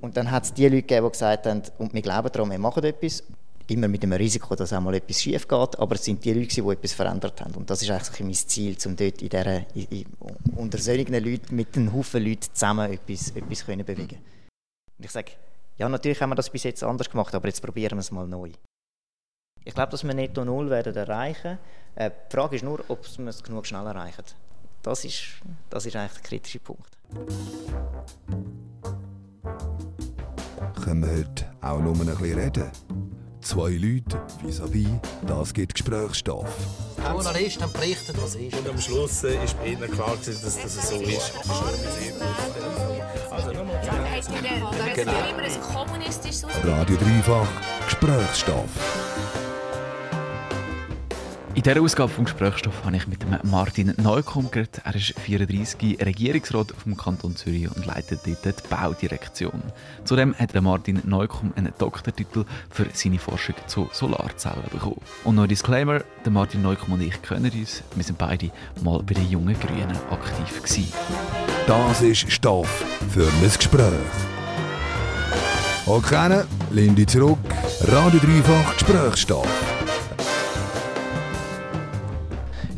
Und dann hat es die Leute gegeben, die gesagt haben, und wir glauben daran, wir machen etwas. Immer mit dem Risiko, dass auch mal etwas schief geht. Aber es sind die Leute, die etwas verändert haben. Und das ist eigentlich mein Ziel, um dort in dieser, in, unter solchen Leuten, mit einem Haufen Leuten zusammen etwas, etwas können bewegen Und ich sage, ja, natürlich haben wir das bis jetzt anders gemacht, aber jetzt probieren wir es mal neu. Ich glaube, dass wir Netto Null werden erreichen. Äh, die Frage ist nur, ob wir es genug schnell erreichen. Das ist, das ist eigentlich der kritische Punkt. Können wir heute auch nur ein bisschen reden? Zwei Leute vis-à-vis, das gibt Gesprächsstoff. Der Journalist dann berichtet, was ist. Und am Schluss äh, ist bei Ihnen klar, dass, es so ist. Also, genau. Radio Dreifach Gesprächsstoff. In dieser Ausgabe vom Gesprächsstoff habe ich mit Martin Neukomm geredet. Er ist 34, Regierungsrat vom Kanton Zürich und leitet dort die Baudirektion. Zudem hat Martin Neukomm einen Doktortitel für seine Forschung zu Solarzellen bekommen. Und noch ein Disclaimer, Martin Neukomm und ich kennen uns. Wir sind beide mal bei den Jungen Grünen aktiv gewesen. Das ist Stoff für ein Gespräch. Okay, Lindy zurück. Radio Dreifach Gesprächsstoff.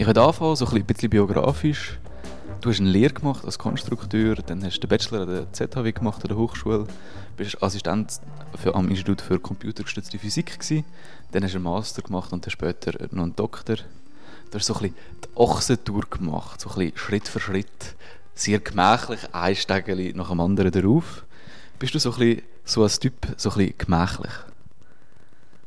Ich würde anfangen, so ein bisschen biografisch. Du hast eine Lehre gemacht als Konstrukteur, dann hast du den Bachelor an der ZHW gemacht, an der Hochschule, bist Assistent für, am Institut für computergestützte Physik gewesen, dann hast du einen Master gemacht und dann später noch einen Doktor. Du hast so ein bisschen die Ochsentour gemacht, so ein bisschen Schritt für Schritt, sehr gemächlich, ein Stegeli nach dem anderen darauf. Bist du so ein bisschen so als Typ, so ein bisschen gemächlich?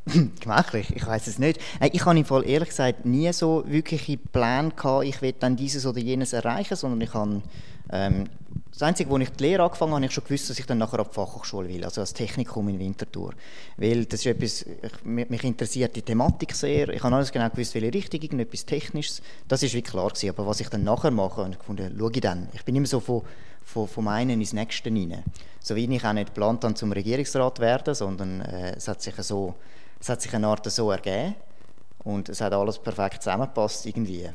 Gemächlich, ich weiß es nicht. Äh, ich habe im Fall ehrlich gesagt nie so wirkliche Pläne gehabt, ich will dann dieses oder jenes erreichen, sondern ich habe ähm, das Einzige, wo ich die Lehre angefangen habe, habe ich schon gewusst, dass ich dann nachher auf die Fachhochschule will, also als Technikum in Winterthur. Weil das ist etwas, ich, mich interessiert die Thematik sehr. Ich habe alles genau gewusst, welche Richtung, irgendetwas Technisches. Das ist wirklich klar gewesen. Aber was ich dann nachher mache, habe ich gefunden, schaue ich dann. Ich bin immer so von, von, vom einen ins nächste rein. So wie ich auch nicht geplant habe, zum Regierungsrat werden, sondern äh, es hat sich so es hat sich eine Art so ergeben und es hat alles perfekt zusammengepasst irgendwie.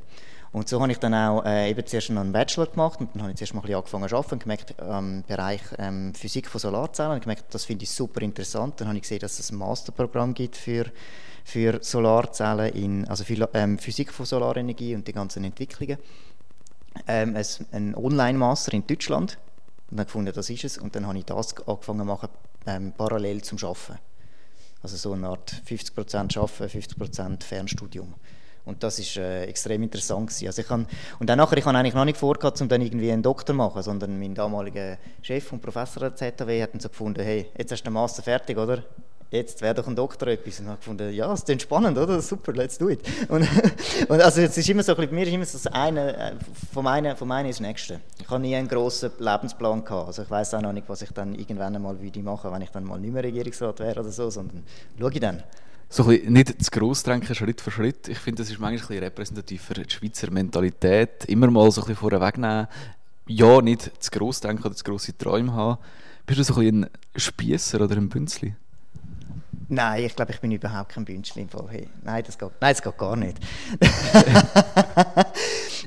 Und so habe ich dann auch äh, eben zuerst einen Bachelor gemacht und dann habe ich zuerst mal ein bisschen angefangen zu arbeiten und gemerkt, im Bereich ähm, Physik von Solarzellen, und gemerkt, das finde ich super interessant. Dann habe ich gesehen, dass es ein Masterprogramm gibt für, für Solarzellen, in, also für ähm, Physik von Solarenergie und die ganzen Entwicklungen. Ähm, ein Online-Master in Deutschland und dann gefunden, das ist es und dann habe ich das angefangen zu machen, ähm, parallel zum Arbeiten. Also so eine Art 50% Arbeiten, 50% Fernstudium. Und das ist äh, extrem interessant. Also ich kann, und dann nachher, ich habe eigentlich noch nicht vorgehabt, um dann irgendwie einen Doktor zu machen, sondern mein damaliger Chef und Professor der ZHW hat dann so gefunden, hey, jetzt hast du den Master fertig, oder? Jetzt wäre doch ein Doktor etwas. Und habe gefunden, ja, das ist spannend, oder? Super, let's do it. Und, und also es ist immer so, bei mir ist immer so das eine, äh, vom einen, vom einen ins nächste. Ich habe nie einen grossen Lebensplan gehabt. Also ich weiß auch noch nicht, was ich dann irgendwann einmal würde machen, wenn ich dann mal nicht mehr Regierungsrat wäre oder so, sondern schaue ich dann. So ein bisschen, nicht zu gross denken, Schritt für Schritt. Ich finde, das ist manchmal ein bisschen repräsentativ für die Schweizer Mentalität. Immer mal so ein bisschen vorwegnehmen. Ja, nicht zu gross denken oder zu grosse Träume haben. Bist du so ein bisschen ein Spiesser oder ein Bünzli? Nein, ich glaube, ich bin überhaupt kein Bünzli im Fall. Hey, nein, das geht, nein, das geht gar nicht.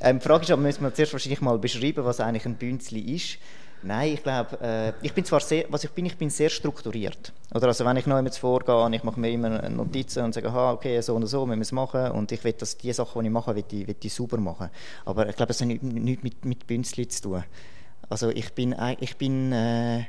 ähm, die Frage ist aber, müssen wir zuerst wahrscheinlich mal beschreiben, was eigentlich ein Bünzli ist. Nein, ich glaube, äh, ich bin zwar sehr, was ich bin, ich bin sehr strukturiert. Oder also wenn ich noch einmal vorgehe, ich mache mir immer Notizen und sage, aha, okay, so und so müssen wir es machen und ich will, dass die Sachen, die ich mache, will ich, will ich sauber machen. Aber ich glaube, es hat nichts mit, mit Bünzli zu tun. Also ich bin, ich bin äh,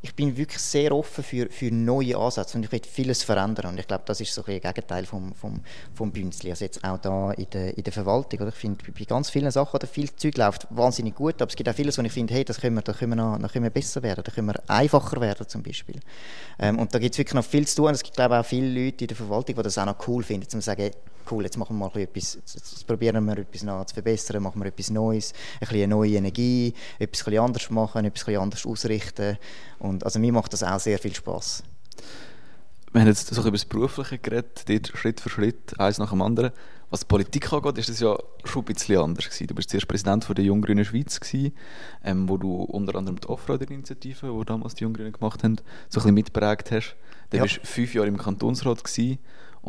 ich bin wirklich sehr offen für, für neue Ansätze und ich will vieles verändern. Und ich glaube, das ist so ein Gegenteil vom, vom, vom Bünzli. Also jetzt auch da in der, in der Verwaltung. Oder? Ich finde, bei ganz vielen Sachen, oder viel Zeug läuft wahnsinnig gut, aber es gibt auch vieles, wo ich finde, hey, das können wir, da, können wir noch, da können wir besser werden, da können wir einfacher werden zum Beispiel. Ähm, und da gibt es wirklich noch viel zu tun. Es gibt, glaube ich, auch viele Leute in der Verwaltung, die das auch noch cool finden, zu sagen, cool, jetzt machen wir mal etwas, jetzt probieren wir etwas noch zu verbessern, machen wir etwas Neues, ein bisschen eine neue Energie, etwas ein anders machen, etwas anders ausrichten. Und also mir macht das auch sehr viel Spaß. Wir haben jetzt so über das Berufliche geredet, Schritt für Schritt, eins nach dem anderen. Was die Politik angeht, ist das ja schon ein bisschen anders gewesen. Du bist zuerst Präsident von der Junggrünen Schweiz gewesen, ähm, wo du unter anderem die Offroader-Initiative, die damals die Junggrünen gemacht haben, so ein bisschen mitprägt hast. Dann ja. bist du fünf Jahre im Kantonsrat gewesen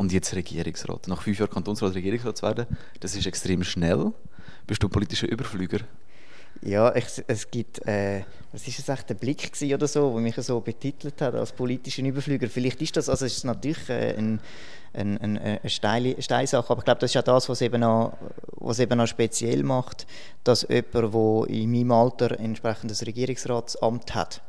und jetzt Regierungsrat. Nach fünf Jahren Kantonsrat Regierungsrat zu werden, das ist extrem schnell. Bist du ein politischer Überflüger? Ja, ich, es gibt, äh, was ist es echt, der Blick oder so, der mich so betitelt hat als politischen Überflüger. Vielleicht ist das, also ist natürlich äh, ein, ein, ein, eine steile, steile Sache, aber ich glaube, das ist ja das, was eben auch, was eben auch speziell macht, dass jemand, der in meinem Alter entsprechend das Regierungsratsamt hat,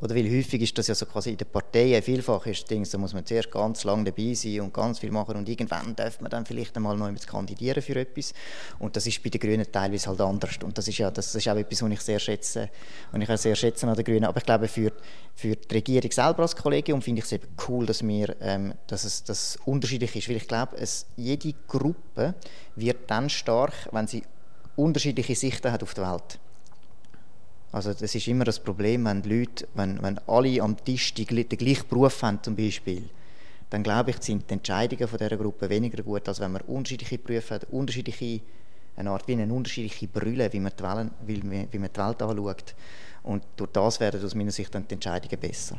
oder weil häufig ist das ja so quasi in den Parteien vielfach ist Ding, da muss man zuerst ganz lange dabei sein und ganz viel machen und irgendwann darf man dann vielleicht einmal noch kandidieren für etwas. Und das ist bei den Grünen teilweise halt anders. Und das ist ja das ist auch etwas, was ich sehr schätze und ich auch sehr schätze an den Grünen. Aber ich glaube, für, für die Regierung selber als Kollegium finde ich es eben cool, dass, wir, ähm, dass es dass unterschiedlich ist. Weil ich glaube, es, jede Gruppe wird dann stark, wenn sie unterschiedliche Sichten hat auf die Welt. Also das ist immer das Problem, wenn Leute, wenn, wenn alle am Tisch die, den gleichen Beruf haben zum Beispiel, dann glaube ich, sind die Entscheidungen von dieser Gruppe weniger gut, als wenn man unterschiedliche Berufe hat, unterschiedliche, eine Art wie eine unterschiedliche Brille, wie man die Welt, wie, wie man die Welt anschaut. Und durch das werden aus meiner Sicht dann die Entscheidungen besser.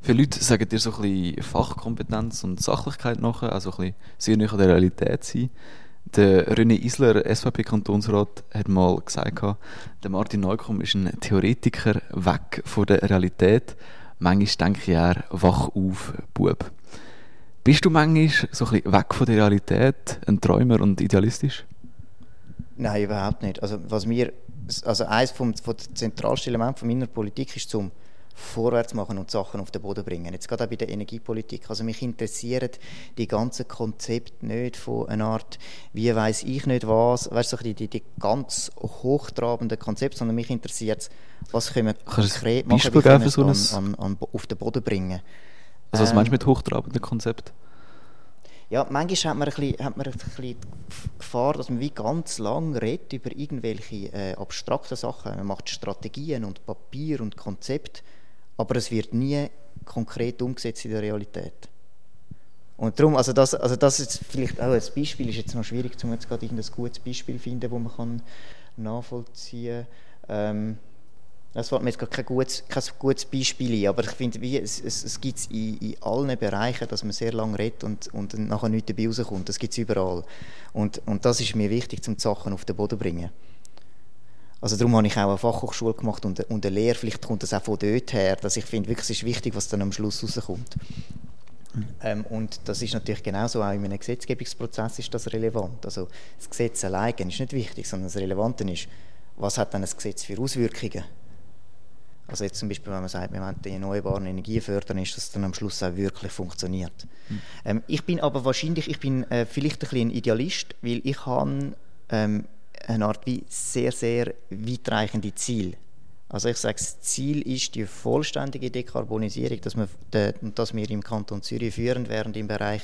Viele Leute sagen dir so ein bisschen Fachkompetenz und Sachlichkeit nach, also ein bisschen sehr nah an der Realität sein. Der René Isler, SVP-Kantonsrat, hat mal gesagt, der Martin Neukomm ist ein Theoretiker weg von der Realität. Manchmal denke ich eher, wach auf, Bub. Bist du manchmal so ein bisschen weg von der Realität, ein Träumer und idealistisch? Nein, überhaupt nicht. Also, was mir, also eines den zentralsten Elementen meiner Politik ist, zum vorwärts machen und Sachen auf den Boden bringen. Jetzt gerade auch bei der Energiepolitik. Also mich interessieren die ganzen Konzepte nicht von einer Art, wie weiß ich nicht was, weißt du, die, die, die ganz hochtrabenden Konzepte, sondern mich interessiert es, was können wir konkret machen, wie können so an, an, an, auf den Boden bringen. Also was ähm, meinst du mit hochtrabenden Konzepten? Ja, manchmal hat man ein bisschen, hat man ein bisschen die Gefahr, dass man wie ganz lang redet über irgendwelche äh, abstrakten Sachen. Man macht Strategien und Papier und Konzepte aber es wird nie konkret umgesetzt in der Realität. Und darum, also das, also das ist vielleicht auch ein Beispiel, ist jetzt noch schwierig, um jetzt gerade ein gutes Beispiel zu finden, das man kann nachvollziehen kann. Ähm, das fällt mir jetzt kein gutes, kein gutes Beispiel ein, aber ich finde, wie, es, es, es gibt es in, in allen Bereichen, dass man sehr lange redet und, und nachher nichts dabei rauskommt. Das gibt es überall. Und, und das ist mir wichtig, um die Sachen auf den Boden zu bringen. Also darum habe ich auch eine Fachhochschule gemacht und, und eine Lehre. Vielleicht kommt das auch von dort her, dass ich finde, wirklich es ist wichtig, was dann am Schluss rauskommt. Ähm, und das ist natürlich genauso auch in einem Gesetzgebungsprozess ist das relevant. Also das Gesetz allein ist nicht wichtig, sondern das Relevante ist, was hat dann ein Gesetz für Auswirkungen? Also jetzt zum Beispiel, wenn man sagt, wir wollen die erneuerbaren Energien fördern, ist das dann am Schluss auch wirklich funktioniert. Mhm. Ähm, ich bin aber wahrscheinlich, ich bin äh, vielleicht ein bisschen ein Idealist, weil ich habe ähm, eine Art wie sehr, sehr weitreichende Ziel. Also ich sage, das Ziel ist die vollständige Dekarbonisierung, dass wir, dass wir im Kanton Zürich führend werden im Bereich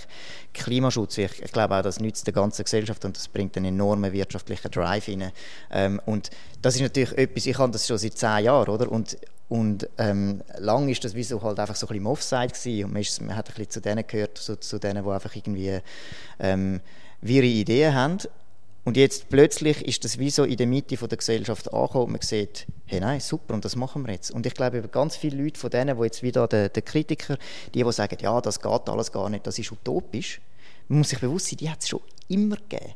Klimaschutz. Ich, glaube auch, das nützt der ganzen Gesellschaft und das bringt einen enormen wirtschaftlichen Drive rein. Ähm, und das ist natürlich etwas, ich habe das schon seit zehn Jahren, oder? Und, und ähm, lang ist das wie so halt einfach so ein bisschen Offside gewesen und man, ist, man hat ein bisschen zu denen gehört, so, zu denen, die einfach irgendwie ähm, wirre Ideen haben und jetzt plötzlich ist das wie so in der Mitte der Gesellschaft angekommen und man sieht, hey nein, super, und das machen wir jetzt. Und ich glaube, ganz viele Leute von denen, die jetzt wieder, der, der Kritiker, die, die sagen, ja, das geht alles gar nicht, das ist utopisch, man muss sich bewusst sein, die hat es schon immer gegeben.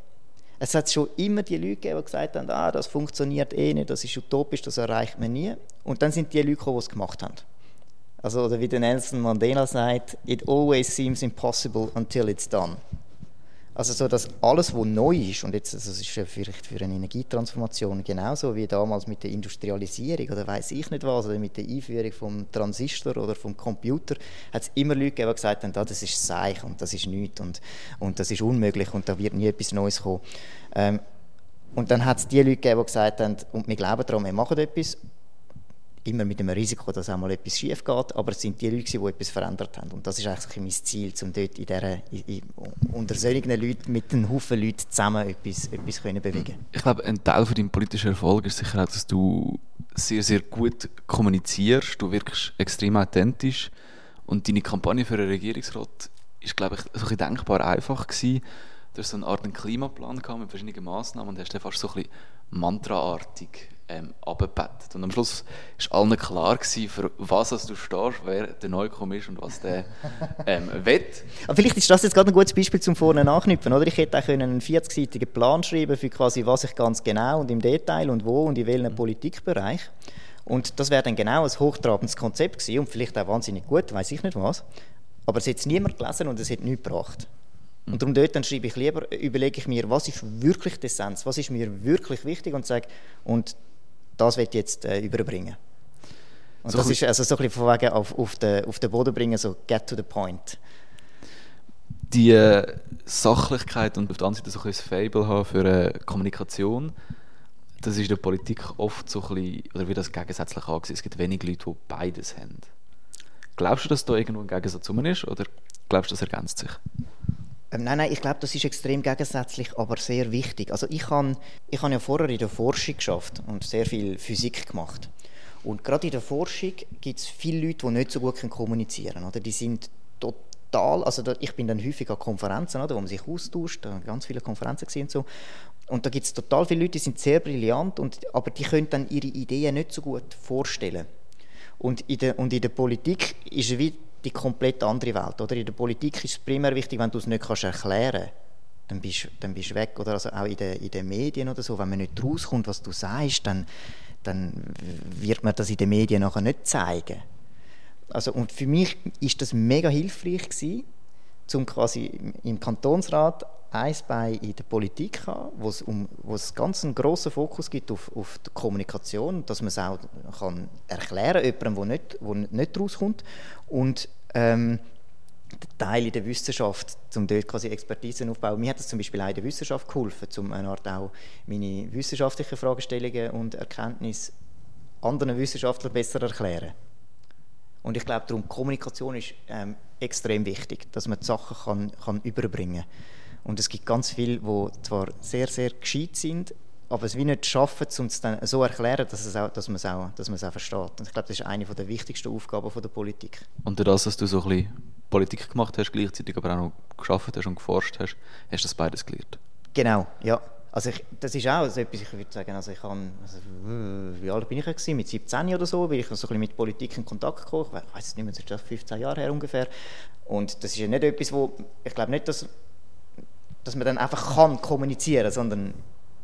Es hat schon immer die Leute gegeben, die gesagt haben, ah, das funktioniert eh nicht, das ist utopisch, das erreicht man nie. Und dann sind die Leute gekommen, die es gemacht haben. Also, oder wie der Nelson Mandela sagt, it always seems impossible until it's done. Also so, dass alles, was neu ist, und jetzt, also das ist ja vielleicht für eine Energietransformation genauso wie damals mit der Industrialisierung oder weiß ich nicht was, oder mit der Einführung vom Transistor oder vom Computer, hat es immer Leute gegeben, die gesagt haben, ah, das ist Seich und das ist nichts und, und das ist unmöglich und da wird nie etwas Neues kommen. Ähm, und dann hat es die Leute gegeben, die gesagt haben, und wir glauben daran, wir machen etwas immer mit dem Risiko, dass auch mal etwas schief geht, aber es sind die Leute, die etwas verändert haben. Und das ist eigentlich mein Ziel, um dort in dieser, in, unter solchen Leuten, mit einem Haufen Leuten zusammen etwas, etwas können bewegen Ich glaube, ein Teil von deinem politischen Erfolg ist sicher auch, dass du sehr, sehr gut kommunizierst, du wirkst extrem authentisch und deine Kampagne für den Regierungsrat ist, glaube ich, so ein denkbar einfach gewesen. Du hast so eine Art Klimaplan mit verschiedenen Massnahmen und hast dann fast so ein bisschen mantraartig ähm. Und am Schluss war allen klar, gewesen, für was du stehst, wer der Neukomm ist und was der ähm, will. Aber vielleicht ist das jetzt gerade ein gutes Beispiel zum vorne nachknüpfen, oder? Ich hätte auch einen 40-seitigen Plan schreiben für quasi, was ich ganz genau und im Detail und wo und in welchem mhm. Politikbereich. Und das wäre dann genau ein hochtrabendes Konzept gewesen und vielleicht auch wahnsinnig gut, weiß ich nicht was. Aber es hat es niemand gelesen und es hat nichts gebracht. Und darum dort dann schreibe ich lieber, überlege ich mir, was ist wirklich die Essenz, was ist mir wirklich wichtig und sage, und das wird jetzt äh, überbringen. Und so das ist also so ein bisschen von wegen auf, auf, den, auf den Boden bringen, so get to the point. Die äh, Sachlichkeit und auf der anderen Seite so ein bisschen Fable haben für äh, Kommunikation, das ist in der Politik oft so ein bisschen, oder wie das gegensätzlich angesehen. Es gibt wenig Leute, die beides haben. Glaubst du, dass da irgendwo ein Gegensatz ist oder glaubst du, das ergänzt sich? Ähm, nein, nein, ich glaube, das ist extrem gegensätzlich, aber sehr wichtig. Also ich habe ich hab ja vorher in der Forschung geschafft und sehr viel Physik gemacht. Und gerade in der Forschung gibt es viele Leute, die nicht so gut kommunizieren können. Die sind total, also ich bin dann häufig an Konferenzen, oder, wo man sich austauscht, da ganz viele Konferenzen gesehen und so. Und da gibt es total viele Leute, die sind sehr brillant, und, aber die können dann ihre Ideen nicht so gut vorstellen. Und in der, und in der Politik ist es wie die komplett andere Welt. Oder? In der Politik ist es primär wichtig, wenn du es nicht kannst erklären kannst, dann bist, dann bist du weg. Oder also auch in den, in den Medien oder so, wenn man nicht rauskommt, was du sagst, dann, dann wird man das in den Medien nachher nicht zeigen. Also, und für mich ist das mega hilfreich gewesen, um quasi im Kantonsrat ein Bein in der Politik haben, wo es, um, wo es ganz einen grossen Fokus gibt auf, auf die Kommunikation, dass man es auch kann erklären kann, jemandem, der nicht, wo nicht rauskommt. Und ähm, Teil in der Wissenschaft, um dort quasi Expertise aufzubauen. Mir hat das zum Beispiel auch in der Wissenschaft geholfen, um eine Art auch meine wissenschaftlichen Fragestellungen und Erkenntnisse anderen Wissenschaftlern besser erklären. Und ich glaube, darum Kommunikation ist ähm, extrem wichtig, dass man die Sachen kann, kann überbringen kann. Und es gibt ganz viele, die zwar sehr, sehr gescheit sind, aber es wie nicht schaffen, um es dann so zu erklären, dass, es auch, dass man es auch, dass man es auch versteht. Und ich glaube, das ist eine der wichtigsten Aufgaben der Politik. Und durch das, dass du so ein bisschen Politik gemacht hast, gleichzeitig aber auch noch geschafft hast und geforscht hast, hast du das beides gelernt? Genau, ja. Also ich, das ist auch etwas, ich würde sagen, also ich habe, also wie alt bin ich gewesen? Mit 17 oder so, bin ich so ein mit Politik in Kontakt gekommen. Ich weiß nicht mehr, das ist 15 Jahre her ungefähr. Und das ist ja nicht etwas, wo, ich glaube nicht, dass dass man dann einfach kann kommunizieren, sondern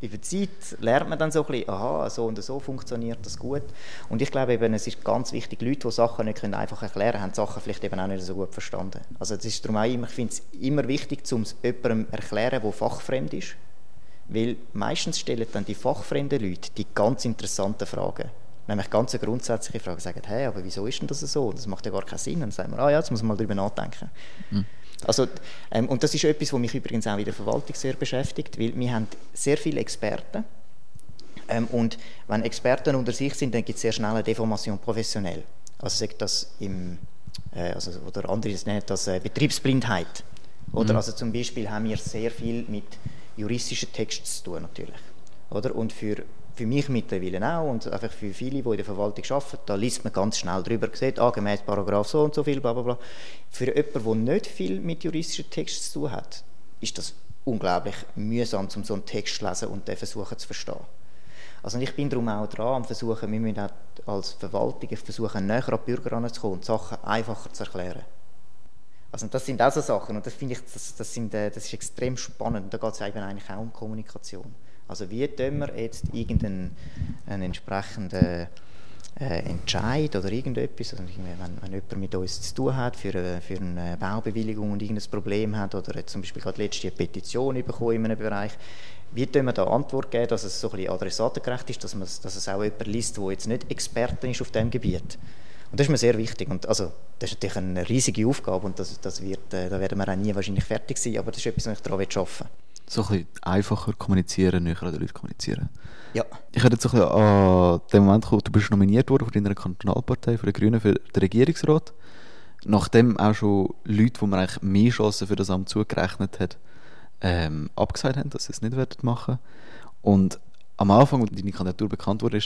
über die Zeit lernt man dann so ein bisschen, aha, so und so funktioniert das gut. Und ich glaube eben, es ist ganz wichtig, Leute, die Sachen nicht können einfach erklären können, haben Sachen vielleicht eben auch nicht so gut verstanden. Also es ist darum auch immer, ich finde es immer wichtig, um es jemandem erklären, der fachfremd ist. Weil meistens stellen dann die fachfremden Leute die ganz interessanten Fragen. Nämlich ganz grundsätzliche Fragen, sagen, hey, aber wieso ist denn das so? Das macht ja gar keinen Sinn. Und dann sagen wir, ah ja, jetzt muss man mal darüber nachdenken. Mhm. Also, ähm, und das ist etwas, was mich übrigens auch in der Verwaltung sehr beschäftigt, weil wir haben sehr viele Experten ähm, und wenn Experten unter sich sind, dann gibt es sehr schnell eine Deformation professionell. Also sagt das im, äh, also, oder andere nennen das äh, Betriebsblindheit. Oder mhm. also zum Beispiel haben wir sehr viel mit juristischen Texten zu tun natürlich. Oder? Und für für mich mittlerweile auch und einfach für viele, die in der Verwaltung arbeiten, da liest man ganz schnell drüber, sieht, ah, gemäß Paragraph so und so viel, bla bla bla. Für jemanden, der nicht viel mit juristischen Texten zu tun hat, ist das unglaublich mühsam, um so einen Text zu lesen und den versuchen zu verstehen. Also ich bin darum auch dran, am versuchen, wir müssen als Verwaltung versuchen, näher an die Bürger heranzukommen und Sachen einfacher zu erklären. Also das sind auch so Sachen und das finde ich, das, das, sind, äh, das ist extrem spannend. Da geht es eigentlich auch um Kommunikation. Also wie tun wir jetzt irgendeinen einen entsprechenden äh, Entscheid oder irgendetwas, also wenn, wenn jemand mit uns zu tun hat für, eine, für eine Baubewilligung und irgendein Problem hat oder zum Beispiel gerade letzte Petition bekommen in einem Bereich, wie tun wir da Antwort geben, dass es so ein bisschen adressatengerecht ist, dass, man, dass es auch jemand liest, der jetzt nicht Experte ist auf diesem Gebiet. Und das ist mir sehr wichtig. Und also, das ist natürlich eine riesige Aufgabe und das, das wird, äh, da werden wir auch nie wahrscheinlich fertig sein, aber das ist etwas, was ich daran arbeiten will so ein bisschen einfacher kommunizieren, näher an den Leuten kommunizieren. Ja. Ich hätte jetzt so ein bisschen an den Moment gekommen, du bist nominiert worden von deiner Kantonalpartei, von den Grünen, für den Regierungsrat. Nachdem auch schon Leute, die man eigentlich mehr Chancen für das Amt zugerechnet hat, ähm, abgesagt haben, dass sie es nicht werden machen Und am Anfang, als deine Kandidatur bekannt wurde,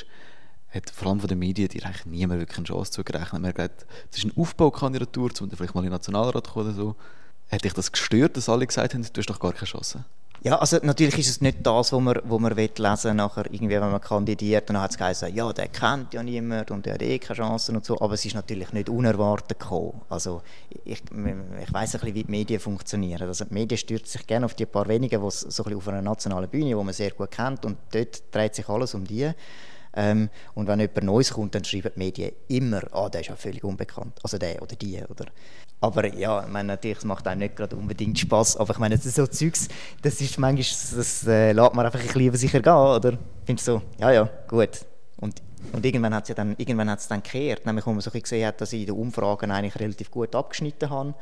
hat vor allem von den Medien dir eigentlich niemand wirklich eine Chance zugerechnet. Man hat gesagt, es ist eine Aufbaukandidatur, um vielleicht mal in den Nationalrat zu kommen oder so. Hat dich das gestört, dass alle gesagt haben, du hast doch gar keine Chance? Ja, also natürlich ist es nicht das, was man, wo man will nachher irgendwie, wenn man kandidiert, dann hat es geheißen, ja, der kennt ja niemand und der hat eh keine Chancen und so, aber es ist natürlich nicht unerwartet gekommen. Also ich, ich weiss ein bisschen, wie die Medien funktionieren. Also die Medien stürzen sich gerne auf die paar wenigen, die so ein auf einer nationalen Bühne, wo man sehr gut kennt und dort dreht sich alles um die. Ähm, und wenn jemand Neues kommt, dann schreiben die Medien immer, ah, der ist ja völlig unbekannt. Also der oder die. Oder. Aber ja, ich meine, natürlich, es macht einem nicht gerade unbedingt Spaß. Aber ich meine, das ist so Zeugs, das ist manchmal, das äh, lässt man einfach ein bisschen über sich ergehen, oder? Findest du so, ja, ja, gut. Und, und irgendwann hat es ja dann, irgendwann hat's dann gekehrt, nämlich wo man so gesehen hat, dass ich in den Umfragen eigentlich relativ gut abgeschnitten habe.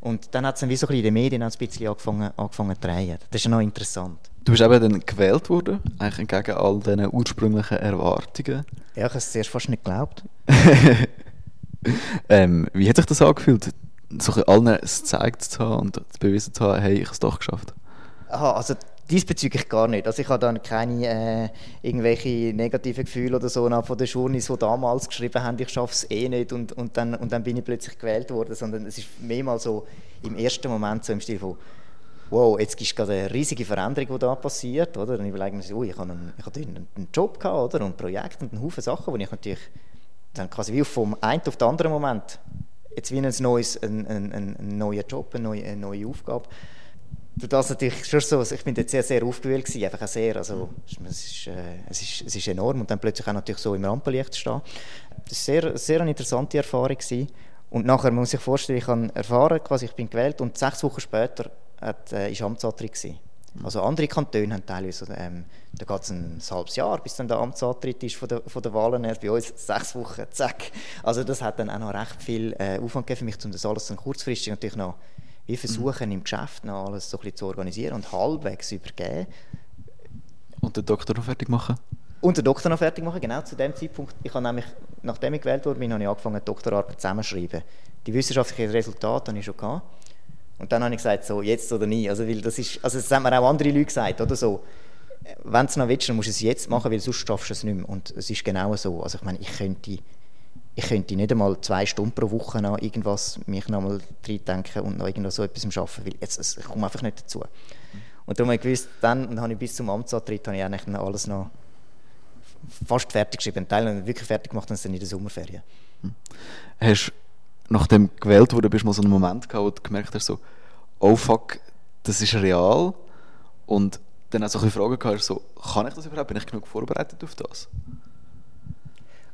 Und dann hat es dann wie so ein bisschen in den Medien ein bisschen angefangen, angefangen zu drehen. Das ist ja noch interessant. Du bist eben dann gewählt worden, eigentlich entgegen all diesen ursprünglichen Erwartungen. Ja, ich habe es zuerst fast nicht geglaubt. ähm, wie hat sich das angefühlt, so allen es gezeigt zu haben und zu bewiesen zu haben, hey, ich habe es doch geschafft? Aha, also diesbezüglich gar nicht. Also ich habe dann keine äh, irgendwelche negativen Gefühle oder so von den Journeys, die damals geschrieben haben, ich schaffe es eh nicht und, und, dann, und dann bin ich plötzlich gewählt worden, sondern es ist mehrmals so im ersten Moment so im Stil von wow, jetzt ist gerade eine riesige Veränderung, die da passiert, oder? Und ich überlege mir, oh, ich habe einen, ich habe einen, Job gehabt, oder? Und ein Projekt und einen Haufen Sachen, wo ich natürlich dann quasi wie vom einen auf den anderen Moment jetzt wie ein, ein neuer Job, eine neue, eine neue Aufgabe. Durch das natürlich schon so, also ich bin jetzt sehr, sehr aufgewühlt gewesen, einfach sehr, also es ist, äh, es, ist, es ist enorm und dann plötzlich auch natürlich so im Rampenlicht stehen. Das war sehr, sehr eine interessante Erfahrung gewesen. Und nachher muss ich sich vorstellen, ich habe erfahren, quasi ich bin gewählt und sechs Wochen später hat, äh, Amtsantritt. Also andere Kantone haben teilweise, ähm, da geht es ein halbes Jahr, bis dann der Amtsantritt ist von der, von der Wahlen her. Bei uns sechs Wochen, zack. Also das hat dann auch noch recht viel äh, Aufwand gegeben für mich, um das alles dann kurzfristig natürlich noch wie versuchen, im Geschäft noch alles so ein bisschen zu organisieren und halbwegs übergeben. Und den Doktor noch fertig machen? Und den Doktor noch fertig machen, genau zu dem Zeitpunkt. Ich habe nämlich, nachdem ich gewählt wurde, habe ich angefangen, Doktorarbeit zusammenzuschreiben. Die wissenschaftlichen Resultate habe ich schon gehabt. Und dann habe ich gesagt, so, jetzt oder nie. Also, weil das ist, also das haben mir auch andere Leute gesagt, oder so. Wenn du es noch willst, dann musst du es jetzt machen, weil sonst schaffst du es nicht mehr. Und es ist genau so. Also ich meine, ich könnte, ich könnte nicht einmal zwei Stunden pro Woche noch irgendwas mich noch mal denken und noch irgendwas so etwas arbeiten, weil jetzt, ich komme einfach nicht dazu. Und darum habe ich gewusst, dann habe ich bis zum Amtsantritt habe ich eigentlich alles noch fast fertig geschrieben. Ein Teil habe ich wirklich fertig gemacht und dann in der Sommerferien. Hm. Hast nachdem gewählt wurde, bist du mal so einen Moment gehabt, wo du gemerkt hast, so, oh fuck, das ist real. Und dann auch so ein Fragen gehabt, so, kann ich das überhaupt? Bin ich genug vorbereitet auf das?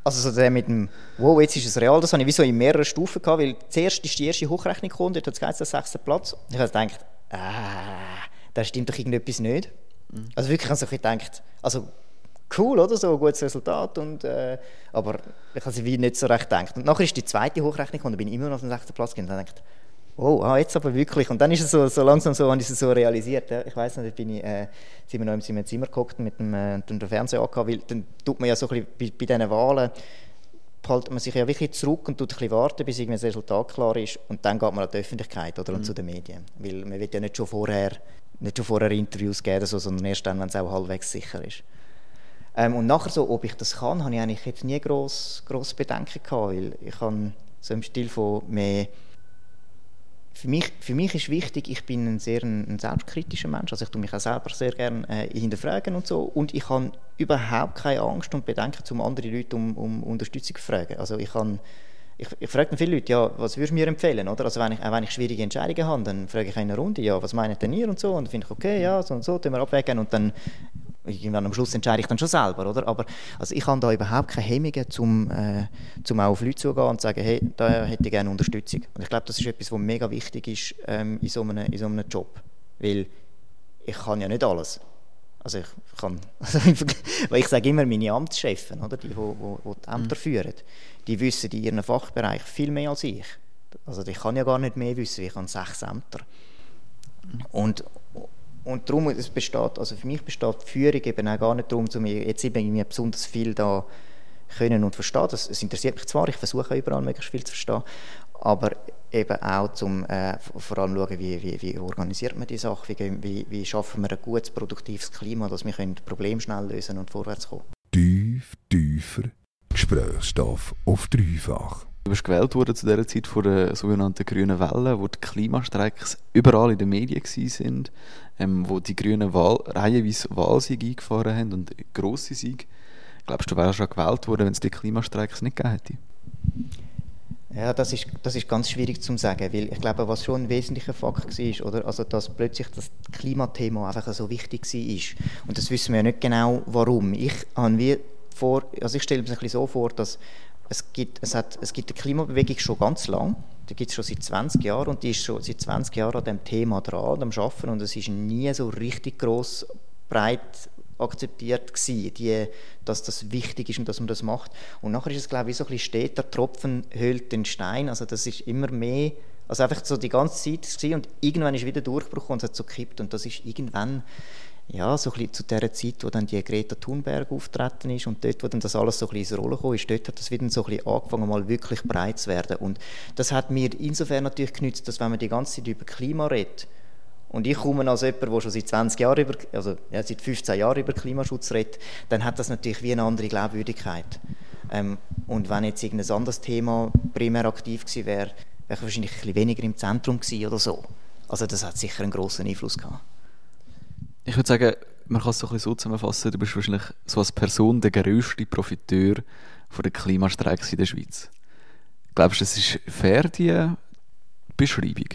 Also so der mit dem, wow, jetzt ist es real, das habe ich wie so in mehreren Stufen gehabt, weil zuerst ist die erste Hochrechnung gekommen, dort hat es geheißen, sechster Platz. Ich habe gedacht, ah, da stimmt doch irgendetwas nicht. Mhm. Also wirklich, ich habe so gedacht, also cool, oder? So ein gutes Resultat. Und, äh, aber ich habe sie nicht so recht gedacht. Und nachher ist die zweite Hochrechnung und dann bin ich immer noch auf den sechsten Platz gegangen. Und dann dachte oh, ah, jetzt aber wirklich. Und dann ist es so, so langsam so, habe ich es so realisiert. Ja. Ich weiß nicht, bin ich, äh, sind wir noch im Zimmer geguckt mit dem, äh, dem Fernseher angehabt, weil dann tut man ja so ein bisschen bei, bei diesen Wahlen hält man sich ja wirklich zurück und tut ein bisschen warten, bis irgendwie das Resultat klar ist und dann geht man an die Öffentlichkeit oder mhm. zu den Medien. Weil man will ja nicht schon vorher, nicht schon vorher Interviews geben, so, sondern erst dann, wenn es auch halbwegs sicher ist. Ähm, und nachher so, ob ich das kann, habe ich eigentlich jetzt nie groß, groß Bedenken gehabt, weil ich kann so im Stil von mehr für mich, für mich ist wichtig, ich bin ein sehr ein, ein selbstkritischer Mensch, also ich tue mich auch selber sehr gerne äh, hinterfragen und so und ich habe überhaupt keine Angst und Bedenken, um andere Leute um, um Unterstützung zu fragen. Also ich kann ich, ich frage viele Leute, ja, was würdest du mir empfehlen, oder? Also wenn ich, auch wenn ich schwierige Entscheidungen habe, dann frage ich in einer Runde, ja, was meint denn ihr und so, und dann finde ich, okay, ja, so und so, tun wir abwägen und dann irgendwann am Schluss entscheide ich dann schon selber, oder? Aber also ich habe da überhaupt keine Hemmungen, um äh, zum auch auf Leute zugehen und zu sagen, hey, da hätte ich gerne Unterstützung. Und ich glaube, das ist etwas, was mega wichtig ist ähm, in, so einem, in so einem Job, weil ich kann ja nicht alles. Also ich kann, also weil ich sage immer, meine Amtschefen, oder, die, die, die, die Ämter mhm. führen, die wissen in ihrem Fachbereich viel mehr als ich. Also ich kann ja gar nicht mehr wissen, ich habe sechs Ämter. Und, und darum, es besteht, also für mich besteht die Führung eben auch gar nicht darum, um jetzt eben besonders viel da können und verstehen. Das, es interessiert mich zwar, ich versuche überall möglichst viel zu verstehen, aber eben auch zum äh, vor allem schauen, wie, wie, wie organisiert man die Sache, wie, wie, wie schaffen wir ein gutes, produktives Klima, dass wir Probleme schnell lösen und vorwärts kommen. Tief, tiefer, Gesprächsstoff auf dreifach. Du bist gewählt worden zu dieser Zeit von der sogenannten grünen Welle, wo die Klimastreiks überall in den Medien waren, ähm, wo die Grünen Wahl, reihenweise Wahlsiege eingefahren haben und grosse Siege. Glaubst du, du wärst schon gewählt worden, wenn es die Klimastreiks nicht gegeben hätte? Ja, das ist, das ist ganz schwierig zu sagen, weil ich glaube, was schon ein wesentlicher Fakt war, oder? Also, dass plötzlich das Klimathema einfach so wichtig war. Und das wissen wir ja nicht genau, warum. Ich habe wie vor, also ich stelle mir ein bisschen so vor, dass es gibt, es hat, es gibt eine Klimabewegung schon ganz lang, die gibt es schon seit 20 Jahren und die ist schon seit 20 Jahren an dem Thema dran, am Arbeiten und es ist nie so richtig groß breit akzeptiert gewesen, die, dass das wichtig ist und dass man das macht. Und nachher ist es, glaube ich, so ein bisschen steht, Tropfen höhlt den Stein. Also das ist immer mehr, also einfach so die ganze Zeit gewesen und irgendwann ist wieder Durchbruch und es hat so gekippt und das ist irgendwann ja, so ein bisschen zu der Zeit, wo dann die Greta Thunberg auftreten ist und dort, wo dann das alles so ein bisschen ins Rollen gekommen ist, dort hat das wieder so ein bisschen angefangen, mal wirklich breit zu werden. Und das hat mir insofern natürlich genützt, dass wenn man die ganze Zeit über Klima redet, und ich komme als jemand, der schon seit 20 Jahren über, also ja, seit 15 Jahren über Klimaschutz redet, dann hat das natürlich wie eine andere Glaubwürdigkeit. Ähm, und wenn jetzt irgendein anderes Thema primär aktiv gewesen wäre, wäre ich wahrscheinlich ein bisschen weniger im Zentrum gewesen oder so. Also das hat sicher einen grossen Einfluss gehabt. Ich würde sagen, man kann es so ein bisschen so zusammenfassen, du bist wahrscheinlich so als Person der grösste Profiteur von den Klimastreiks in der Schweiz. Glaubst du, das ist fair, die Beschreibung?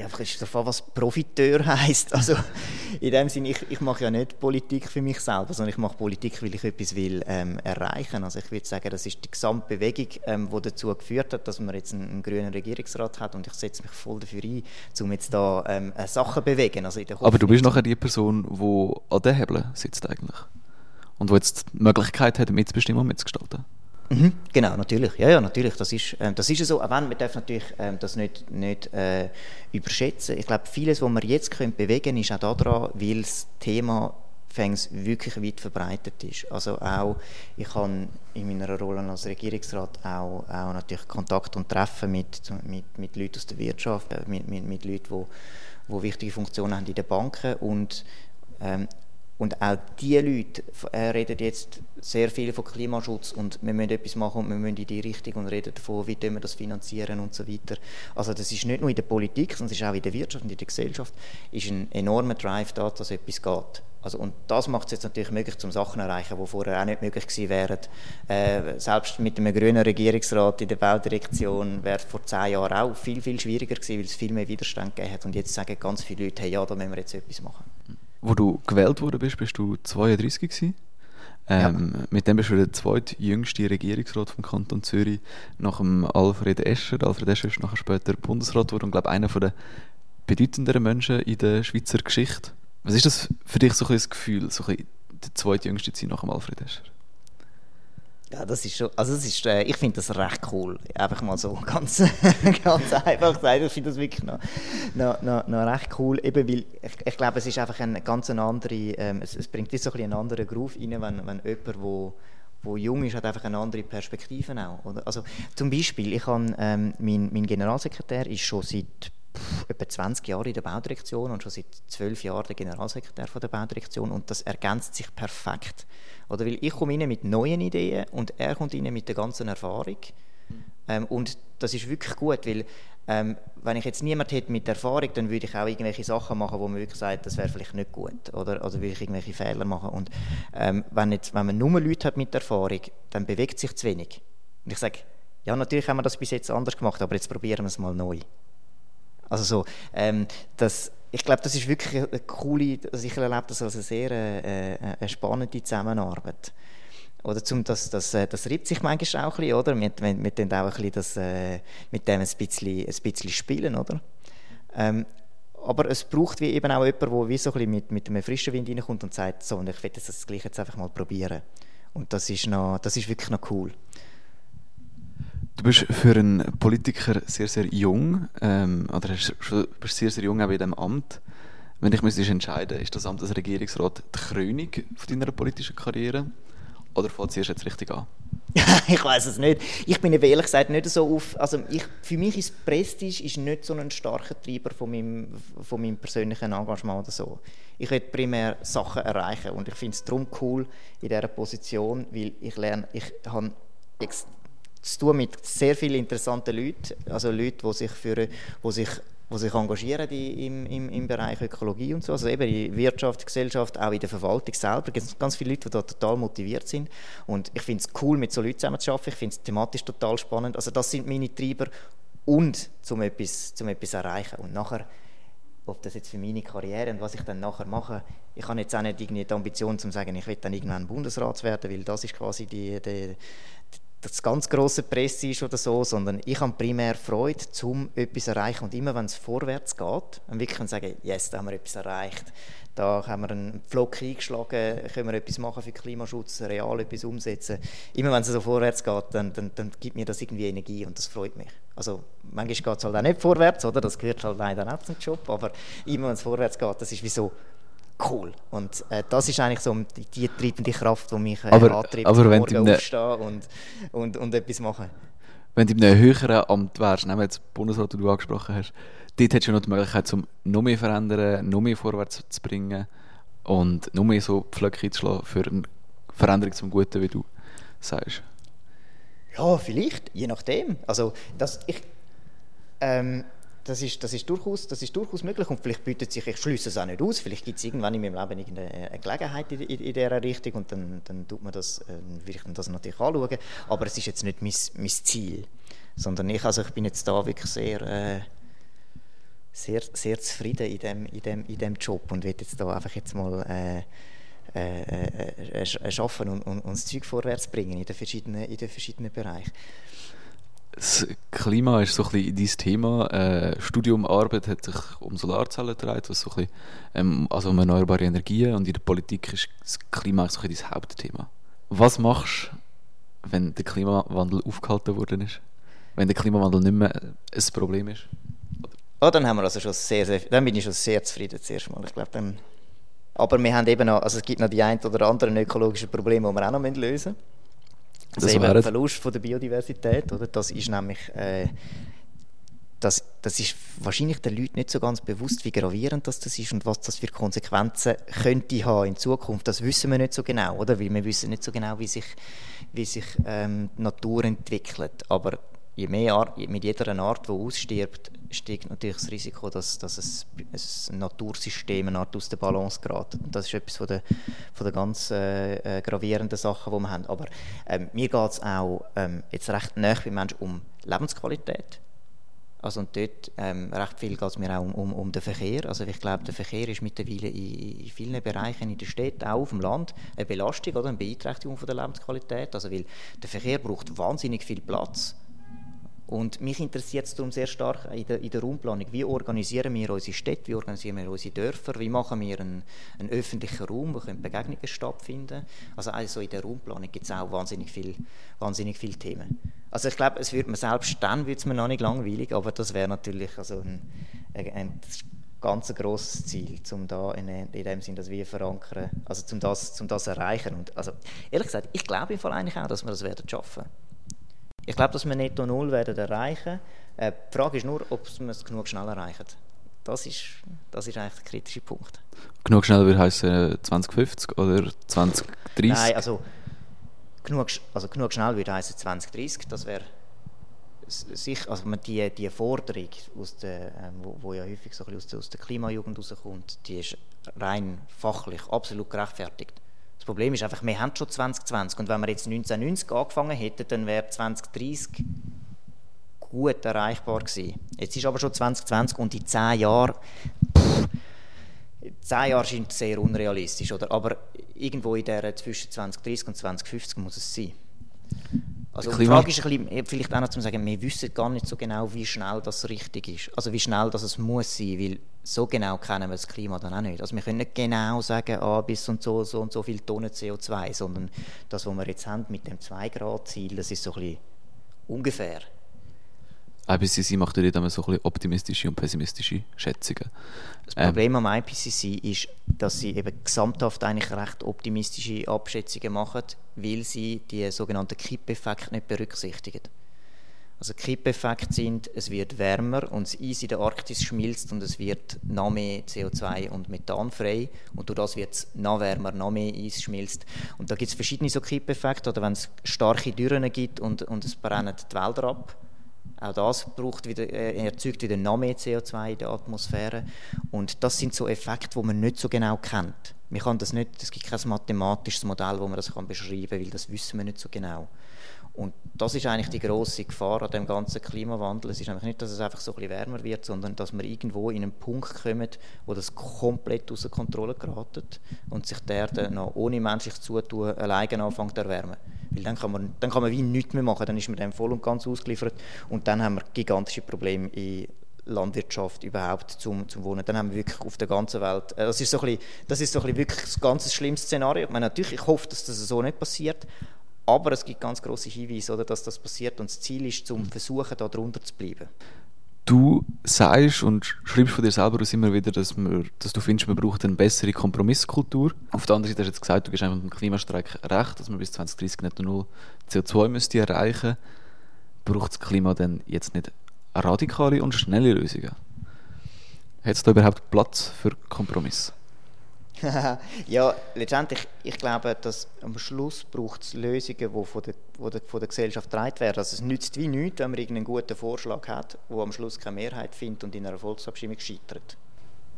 Ja, einfach ist davon, was Profiteur heisst. Also in dem Sinne, ich, ich mache ja nicht Politik für mich selber, sondern ich mache Politik, weil ich etwas will ähm, erreichen. Also ich würde sagen, das ist die gesamte Bewegung, ähm, die dazu geführt hat, dass man jetzt einen, einen, grünen Regierungsrat hat und ich setze mich voll dafür ein, um jetzt da ähm, Sachen zu bewegen. Also Aber du bist nachher die Person, die an den Hebeln sitzt eigentlich und die jetzt die Möglichkeit hat, mitzubestimmen und mitzugestalten. Mhm, genau, natürlich. Ja, ja, natürlich. Das ist, ähm, das ist so. Auch wenn, wir dürfen natürlich ähm, das nicht, nicht äh, überschätzen. Ich glaube, vieles, was wir jetzt können bewegen können, ist auch daran, weil das Thema Fängs wirklich weit verbreitet ist. Also auch, ich habe in meiner Rolle als Regierungsrat auch, auch natürlich Kontakt und Treffen mit, mit, mit Leuten aus der Wirtschaft, äh, mit, mit, mit Leuten, die, die wichtige Funktionen haben in den Banken und ähm, und auch diese Leute reden jetzt sehr viel von Klimaschutz und wir müssen etwas machen und wir müssen in die Richtung und reden davon, wie wir das finanzieren und so weiter. Also das ist nicht nur in der Politik, sondern es ist auch in der Wirtschaft und in der Gesellschaft ist ein enormer Drive da, dass etwas geht. Also, und das macht es jetzt natürlich möglich, zum Sachen zu erreichen, die vorher auch nicht möglich gewesen wären. Äh, selbst mit einem grünen Regierungsrat in der Baudirektion wäre es vor zehn Jahren auch viel, viel schwieriger gewesen, weil es viel mehr Widerstand gegeben hat. Und jetzt sagen ganz viele Leute, hey, ja, da müssen wir jetzt etwas machen. Wo du gewählt worden bist, bist du 32 gewesen. Ähm, ja. Mit dem bist du der zweitjüngste Regierungsrat vom Kanton Zürich nach dem Alfred Escher. Alfred Escher ist nachher später Bundesrat geworden und glaube einer der bedeutenderen Menschen in der Schweizer Geschichte. Was ist das für dich so ein das Gefühl, so ein der zweitjüngste zu sein nach dem Alfred Escher? Ja, das ist schon, also das ist, äh, ich finde das recht cool. Einfach mal so ganz, ganz einfach gesagt. Ich finde das wirklich noch, noch, noch, noch, recht cool, eben weil ich, ich glaube, es ist einfach eine ganz andere, ähm, es, es, bringt so ein einen anderen Groove rein, wenn, wenn jemand, wo wo jung ist, hat einfach eine andere Perspektive auch. Oder? Also zum Beispiel, ich habe, ähm, mein, mein Generalsekretär ist schon seit pff, etwa 20 Jahren in der Baudirektion und schon seit 12 Jahren der Generalsekretär von der Baudirektion und das ergänzt sich perfekt. Oder weil ich komme rein mit neuen Ideen und er kommt rein mit der ganzen Erfahrung. Ähm, und das ist wirklich gut, weil ähm, wenn ich jetzt niemand hätte mit Erfahrung, dann würde ich auch irgendwelche Sachen machen, wo man wirklich sagt, das wäre vielleicht nicht gut. Oder, oder würde ich irgendwelche Fehler machen. Und ähm, wenn, jetzt, wenn man nur Leute hat mit Erfahrung, dann bewegt sich zu wenig. Und ich sage, ja, natürlich haben wir das bis jetzt anders gemacht, aber jetzt probieren wir es mal neu. Also so, ähm, das, ich glaube, das ist wirklich eine coole, also ich erlebe das als eine sehr äh, äh, eine spannende Zusammenarbeit. Oder zum, das, das, äh, das reibt sich manchmal auch ein bisschen, oder? Wir, wir, wir auch ein bisschen das, äh, mit dem ein bisschen, ein bisschen spielen, oder? Ähm, aber es braucht wie eben auch jemanden, der wie so ein mit, mit einem frischen Wind reinkommt und sagt, so, und ich will das Gleiche jetzt einfach mal probieren. Und das ist, noch, das ist wirklich noch cool. Du bist für einen Politiker sehr, sehr jung, ähm, oder hast, bist sehr, sehr jung auch in diesem Amt. Wenn ich müsstest entscheiden, ist das Amt als Regierungsrat die Krönung von deiner politischen Karriere? Oder fängt es jetzt richtig an? ich weiß es nicht. Ich bin ehrlich gesagt nicht so auf. Also ich, für mich ist Prestige ist nicht so ein starker Treiber von meinem, von meinem persönlichen Engagement oder so. Ich will primär Sachen erreichen und ich finde es darum cool in dieser Position, weil ich lerne, ich habe zu tun mit sehr vielen interessanten Leuten, also Leute, die sich, für, die sich, die sich engagieren im, im, im Bereich Ökologie und so, also eben in Wirtschaft, Gesellschaft, auch in der Verwaltung selber, es gibt ganz viele Leute, die da total motiviert sind. Und ich finde es cool, mit so Leuten zusammen zu arbeiten, ich finde es thematisch total spannend, also das sind meine Treiber. Und zum etwas, zum etwas erreichen. Und nachher ob das jetzt für meine Karriere und was ich dann nachher mache, ich habe jetzt auch nicht irgendwie die Ambition zu sagen, ich will dann irgendwann Bundesrat werden, weil das ist quasi die, die, das ganz große Presse ist oder so, sondern ich habe primär Freude, um etwas zu erreichen. Und immer wenn es vorwärts geht, dann wirklich sagen, yes, da haben wir etwas erreicht. Da haben wir einen Pflock eingeschlagen, können wir etwas machen für Klimaschutz, real etwas umsetzen. Immer wenn es so vorwärts geht, dann, dann, dann gibt mir das irgendwie Energie und das freut mich. Also manchmal geht es halt auch nicht vorwärts, oder? Das gehört halt leider auch zum Job, aber immer wenn es vorwärts geht, das ist wie so, cool. Und äh, das ist eigentlich so die, die treibende Kraft, die mich äh, Aber- antreibt, aber wenn Morgen ne- aufstehen und, und, und etwas machen. Wenn du in einem höheren Amt wärst, nehmen wir jetzt Bundesrat, den du angesprochen hast, dort hättest du noch die Möglichkeit, um noch mehr zu verändern, noch mehr vorwärts zu bringen und noch mehr so Pflöcke einzuschlagen für eine Veränderung zum Guten, wie du sagst. Ja, vielleicht, je nachdem. Also, das, ich, ähm, das, ist, das, ist durchaus, das ist durchaus möglich. Und vielleicht bietet sich, ich schließe es auch nicht aus, vielleicht gibt es irgendwann in meinem Leben irgendeine Gelegenheit in, in, in dieser Richtung und dann, dann tut man das, äh, will ich das natürlich anschauen, aber es ist jetzt nicht mein, mein Ziel, sondern ich, also ich bin jetzt da wirklich sehr... Äh, sehr, sehr zufrieden in dem, in, dem, in dem Job und will jetzt da einfach jetzt mal äh, äh, äh, äh, schaffen und, und, und das Zeug vorwärts bringen in den verschiedenen, in den verschiedenen Bereichen. Das Klima ist so ein bisschen dein Thema. Äh, Studium, Arbeit hat sich um Solarzellen gedreht, was so ein bisschen, ähm, also um erneuerbare Energien und in der Politik ist das Klima so ein dein Hauptthema. Was machst du, wenn der Klimawandel aufgehalten worden ist? Wenn der Klimawandel nicht mehr ein Problem ist? Oh, dann haben wir also schon sehr, sehr, dann bin ich schon sehr zufrieden zuerst mal. Ich glaube, dann, aber wir haben eben noch, also es gibt noch die ein oder anderen ökologischen Probleme, die wir auch noch lösen müssen. Also Das eben wären- der Verlust von der Biodiversität, oder? Das ist nämlich, äh, das, das ist wahrscheinlich den Leuten nicht so ganz bewusst, wie gravierend das, das ist und was das für Konsequenzen könnte haben in Zukunft. Das wissen wir nicht so genau, oder? Weil wir wissen nicht so genau, wie sich, wie sich ähm, die Natur entwickelt. Aber je mehr Art, mit jeder Art, die ausstirbt, steigt natürlich das Risiko, dass, dass es, ein Natursystem eine Art aus der Balance gerät. Und das ist etwas von der, von der ganz äh, äh, gravierenden Sachen, die wir haben. Aber ähm, mir geht es auch ähm, jetzt recht nah beim Menschen um Lebensqualität. Also und dort ähm, recht viel geht es mir auch um, um, um den Verkehr. Also ich glaube, der Verkehr ist mittlerweile in, in vielen Bereichen in der Stadt, auch auf dem Land, eine Belastung oder eine Beeinträchtigung von der Lebensqualität. Also weil der Verkehr braucht wahnsinnig viel Platz. Und mich interessiert es darum sehr stark in der, in der Raumplanung, wie organisieren wir unsere Städte, wie organisieren wir unsere Dörfer, wie machen wir einen, einen öffentlichen Raum, wo können Begegnungen stattfinden Also, also in der Raumplanung gibt es auch wahnsinnig viele wahnsinnig viel Themen. Also ich glaube, es wird mir selbst dann wird's mir noch nicht langweilig, aber das wäre natürlich also ein, ein, ein ganz grosses Ziel, um da in, in dem Sinn das wir verankern, also zum das, zum das erreichen. Und also ehrlich gesagt, ich glaube im Fall eigentlich auch, dass wir das werden schaffen. Ich glaube, dass wir Netto Null werden erreichen. Äh, die Frage ist nur, ob wir es genug schnell erreichen. Das ist, das ist eigentlich der kritische Punkt. Genug schnell würde heißen 2050 oder 2030? Nein, also genug, also genug schnell würde heißen 2030. Das wäre sicher, also die, die Forderung, aus der, ähm, wo, wo ja häufig so aus der, aus der Klimajugend rauskommt, die ist rein fachlich absolut gerechtfertigt. Problem ist einfach, wir haben schon 2020 und wenn wir jetzt 1990 angefangen hätten, dann wäre 2030 gut erreichbar gewesen. Jetzt ist aber schon 2020 und in 10 Jahren, pff, 10 Jahre sind sehr unrealistisch, oder? aber irgendwo in der zwischen 2030 und 2050 muss es sein. Also die Frage ist ein bisschen, vielleicht auch noch zu sagen, wir wissen gar nicht so genau, wie schnell das richtig ist. Also wie schnell das es muss sein, weil so genau kennen wir das Klima dann auch nicht. Also wir können nicht genau sagen, ah, bis und so, so und so viel Tonnen CO2, sondern das, was wir jetzt haben mit dem 2-Grad-Ziel, das ist so ein bisschen ungefähr. IPCC macht ja immer so ein bisschen optimistische und pessimistische Schätzungen. Das Ähm, Problem am IPCC ist, dass sie eben gesamthaft eigentlich recht optimistische Abschätzungen machen, weil sie die sogenannten Kippeffekte nicht berücksichtigen. Also Kippeffekte sind, es wird wärmer und das Eis in der Arktis schmilzt und es wird noch mehr CO2 und Methan frei und durch das wird es noch wärmer, noch mehr Eis schmilzt. Und da gibt es verschiedene so Kippeffekte oder wenn es starke Dürren gibt und, und es brennen die Wälder ab. Auch das braucht wieder, äh, erzeugt wieder noch mehr CO2 in der Atmosphäre. Und das sind so Effekte, die man nicht so genau kennt. Man kann das nicht, es gibt kein mathematisches Modell, wo man das kann beschreiben kann, weil das wissen wir nicht so genau. Und das ist eigentlich die große Gefahr an dem ganzen Klimawandel. Es ist nämlich nicht, dass es einfach so ein bisschen wärmer wird, sondern dass wir irgendwo in einen Punkt kommen, wo das komplett außer Kontrolle geratet und sich der dann noch ohne menschliches Zutun alleine anfängt zu erwärmen. Weil dann kann man, dann kann man wie nichts mehr machen, dann ist man dem voll und ganz ausgeliefert und dann haben wir gigantische Probleme in Landwirtschaft überhaupt zum, zum Wohnen. Dann haben wir wirklich auf der ganzen Welt, äh, das ist so ein bisschen, das ist so ein bisschen wirklich das ganz schlimmste Szenario. Ich meine, natürlich, ich hoffe, dass das so nicht passiert, aber es gibt ganz große Hinweise, oder, dass das passiert und das Ziel ist, zum Versuchen, da drunter zu bleiben. Du sagst und schreibst von dir selber aus immer wieder, dass, man, dass du findest, man braucht eine bessere Kompromisskultur. Auf der anderen Seite hast du jetzt gesagt, du gibst einfach dem Klimastreik recht, dass man bis 2030 nicht null CO2 müsste erreichen Braucht das Klima denn jetzt nicht radikale und schnelle Lösungen? Hat es da überhaupt Platz für Kompromiss? ja, letztendlich, ich glaube, dass am Schluss braucht es Lösungen, die von der, der, von der Gesellschaft getragen werden. Also es nützt wie nichts, wenn man irgendeinen guten Vorschlag hat, der am Schluss keine Mehrheit findet und in einer Volksabstimmung scheitert.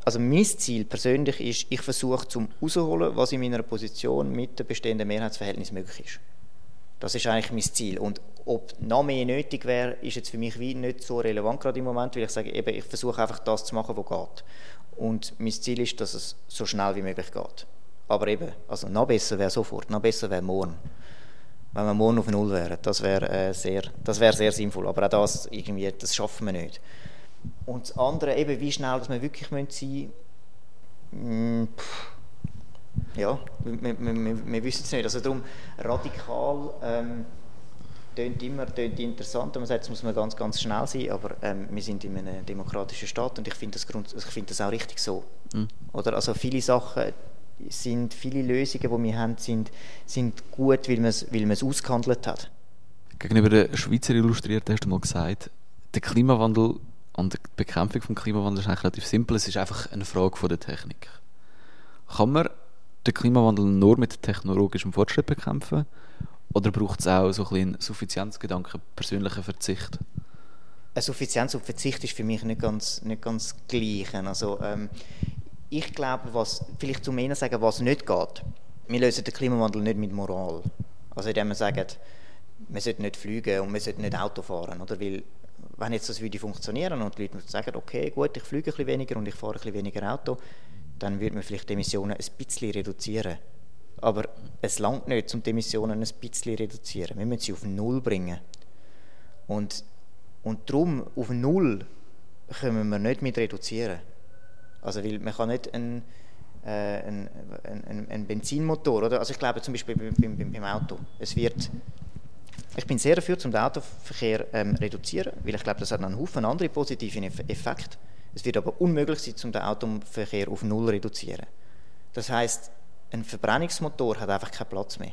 Also mein Ziel persönlich ist, ich versuche zum herausholen, was in meiner Position mit dem bestehenden Mehrheitsverhältnis möglich ist. Das ist eigentlich mein Ziel. Und ob noch mehr nötig wäre, ist jetzt für mich wie nicht so relevant gerade im Moment, weil ich sage, eben, ich versuche einfach das zu machen, was geht. Und mein Ziel ist, dass es so schnell wie möglich geht. Aber eben, also noch besser wäre sofort, noch besser wäre morgen. Wenn wir morgen auf Null wären, das wäre äh, sehr, wäre sehr sinnvoll. Aber auch das irgendwie, das schaffen wir nicht. Und das andere, eben, wie schnell dass wir wirklich sein müssen, hm, ja, wir, wir, wir, wissen es nicht. Also darum radikal ähm, tönt immer tönt interessant, man sagt, es muss man ganz, ganz schnell sein, aber ähm, wir sind in einem demokratischen Staat und ich finde das, find das auch richtig so. Mhm. Oder? Also viele Sachen sind, viele Lösungen, die wir haben, sind, sind gut, weil man es weil ausgehandelt hat. Gegenüber der Schweizer Illustrierten hast du mal gesagt, der Klimawandel und die Bekämpfung des Klimawandels ist eigentlich relativ simpel, es ist einfach eine Frage von der Technik. Kann man den Klimawandel nur mit technologischem Fortschritt bekämpfen? Oder braucht es auch so ein bisschen Suffizienzgedanken, persönlichen Verzicht? Eine Suffizienz und Verzicht ist für mich nicht ganz, nicht ganz gleich. Also, ähm, ich glaube, was, vielleicht zum einen sagen, was nicht geht. Wir lösen den Klimawandel nicht mit Moral. Also indem wir sagen, wir sollten nicht fliegen und wir sollten nicht Auto fahren. Oder? Weil, wenn jetzt das würde funktionieren und die Leute sagen, okay, gut, ich fliege ein bisschen weniger und ich fahre ein bisschen weniger Auto, dann würde man vielleicht die Emissionen ein bisschen reduzieren. Aber es langt nicht, um die Emissionen ein bisschen zu reduzieren. Wir müssen sie auf Null bringen. Und, und darum, auf Null können wir nicht mit reduzieren. Also, weil man kann nicht einen, äh, einen, einen, einen Benzinmotor, oder? Also ich glaube zum Beispiel beim, beim, beim Auto, es wird ich bin sehr dafür, um den Autoverkehr ähm, reduzieren, weil ich glaube, das hat einen Haufen andere positive Effekte. Es wird aber unmöglich sein, um den Autoverkehr auf Null zu reduzieren. Das heißt, ein Verbrennungsmotor hat einfach keinen Platz mehr.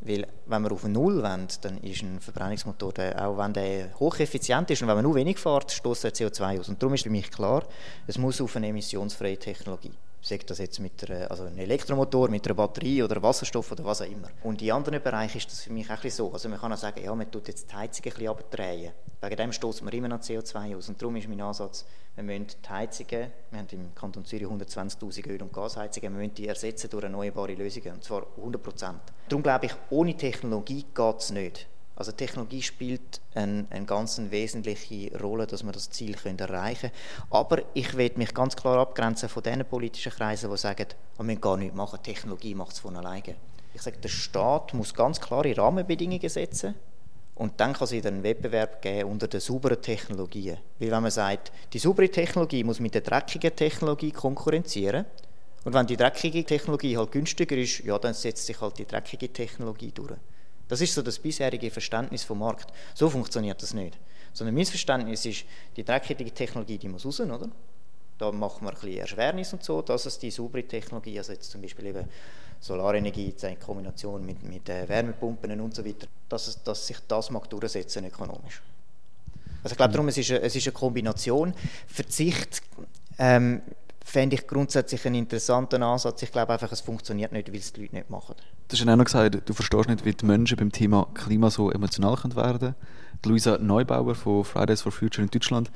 Weil, wenn wir auf Null wollen, dann ist ein Verbrennungsmotor, der, auch wenn der hocheffizient ist und wenn man nur wenig fährt, stößt er CO2 aus. Und darum ist für mich klar, es muss auf eine emissionsfreie Technologie sagt das jetzt mit einer, also einem Elektromotor, mit einer Batterie oder Wasserstoff oder was auch immer. Und in anderen Bereichen ist das für mich auch so. Also man kann auch sagen, ja, man tut jetzt die Heizung ein bisschen abdrehen. Wegen dem stößt man immer noch CO2 aus. Und darum ist mein Ansatz, wir müssen die Heizungen, wir haben im Kanton Zürich 120'000 Öl- und Gasheizungen, wir müssen die ersetzen durch erneuerbare Lösungen, und zwar 100 Prozent. Darum glaube ich, ohne Technologie geht es nicht. Also Technologie spielt eine, eine ganz wesentliche Rolle, dass wir das Ziel erreichen können. Aber ich werde mich ganz klar abgrenzen von den politischen Kreisen, die sagen, wir müssen gar nichts machen, Technologie macht es von alleine. Ich sage, der Staat muss ganz klare Rahmenbedingungen setzen und dann kann es wieder einen Wettbewerb geben unter den sauberen Technologien. Weil wenn man sagt, die saubere Technologie muss mit der dreckigen Technologie konkurrenzieren und wenn die dreckige Technologie halt günstiger ist, ja, dann setzt sich halt die dreckige Technologie durch. Das ist so das bisherige Verständnis vom Markt. So funktioniert das nicht. Sondern mein Verständnis ist, die dreckige Technologie, die muss raus, oder? Da machen wir ein bisschen Erschwernis und so, dass es die saubere Technologie, also jetzt zum Beispiel eben Solarenergie in Kombination mit, mit äh, Wärmepumpen und so weiter, dass, es, dass sich das mag durchsetzen ökonomisch. Also ich glaube darum, es ist, eine, es ist eine Kombination. Verzicht ähm, fände ich grundsätzlich einen interessanten Ansatz. Ich glaube einfach, es funktioniert nicht, weil es die Leute nicht machen. Du hast ja noch gesagt, du verstehst nicht, wie die Menschen beim Thema Klima so emotional können werden können. Luisa Neubauer von Fridays for Future in Deutschland,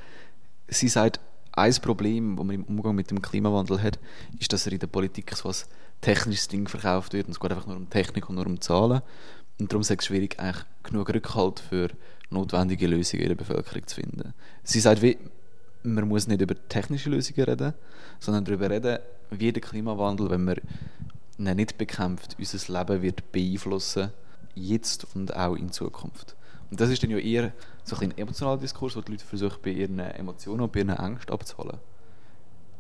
sie sagt, ein Problem, das man im Umgang mit dem Klimawandel hat, ist, dass er in der Politik so als technisches Ding verkauft wird und es geht einfach nur um Technik und nur um Zahlen. Und darum ist es schwierig, eigentlich genug Rückhalt für notwendige Lösungen in der Bevölkerung zu finden. Sie sagt, wie, man muss nicht über technische Lösungen reden, sondern darüber reden, wie der Klimawandel, wenn man ihn nicht bekämpft, unser Leben wird beeinflussen, jetzt und auch in Zukunft. Und das ist dann ja eher so ein, emotionaler Diskurs, wo die Leute versuchen, bei ihren Emotionen und bei ihren Ängsten abzuholen.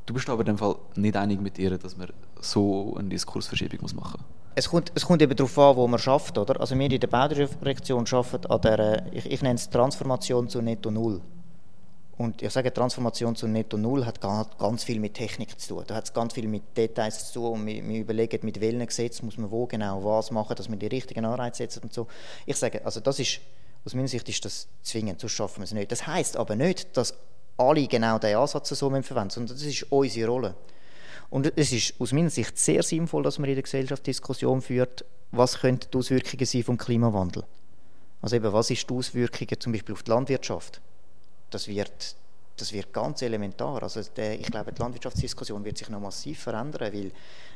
Du bist aber in dem Fall nicht einig mit ihr, dass man so eine Diskursverschiebung muss machen muss. Es kommt, es kommt eben darauf an, wo man schafft, oder? Also wir in der Baudirektion arbeiten an der, ich, ich nenne es Transformation zu Netto Null. Und ich sage, Transformation zu Netto Null hat ganz viel mit Technik zu tun. Da hat es ganz viel mit Details zu tun und wir, überlegen, mit welchen Gesetzen muss man wo genau was machen, dass man die richtigen Anreize setzt und so. Ich sage, also das ist, aus meiner Sicht ist das zwingend, sonst schaffen wir es nicht. Das heißt aber nicht, dass alle genau diesen Ansatz so verwenden, sondern das ist unsere Rolle. Und es ist aus meiner Sicht sehr sinnvoll, dass man in der Gesellschaft Diskussion führt, was könnten die Auswirkungen sein vom Klimawandel. Also eben, was ist die Auswirkungen zum Beispiel auf die Landwirtschaft? Das wird, das wird ganz elementar. Also der, ich glaube, die Landwirtschaftsdiskussion wird sich noch massiv verändern, weil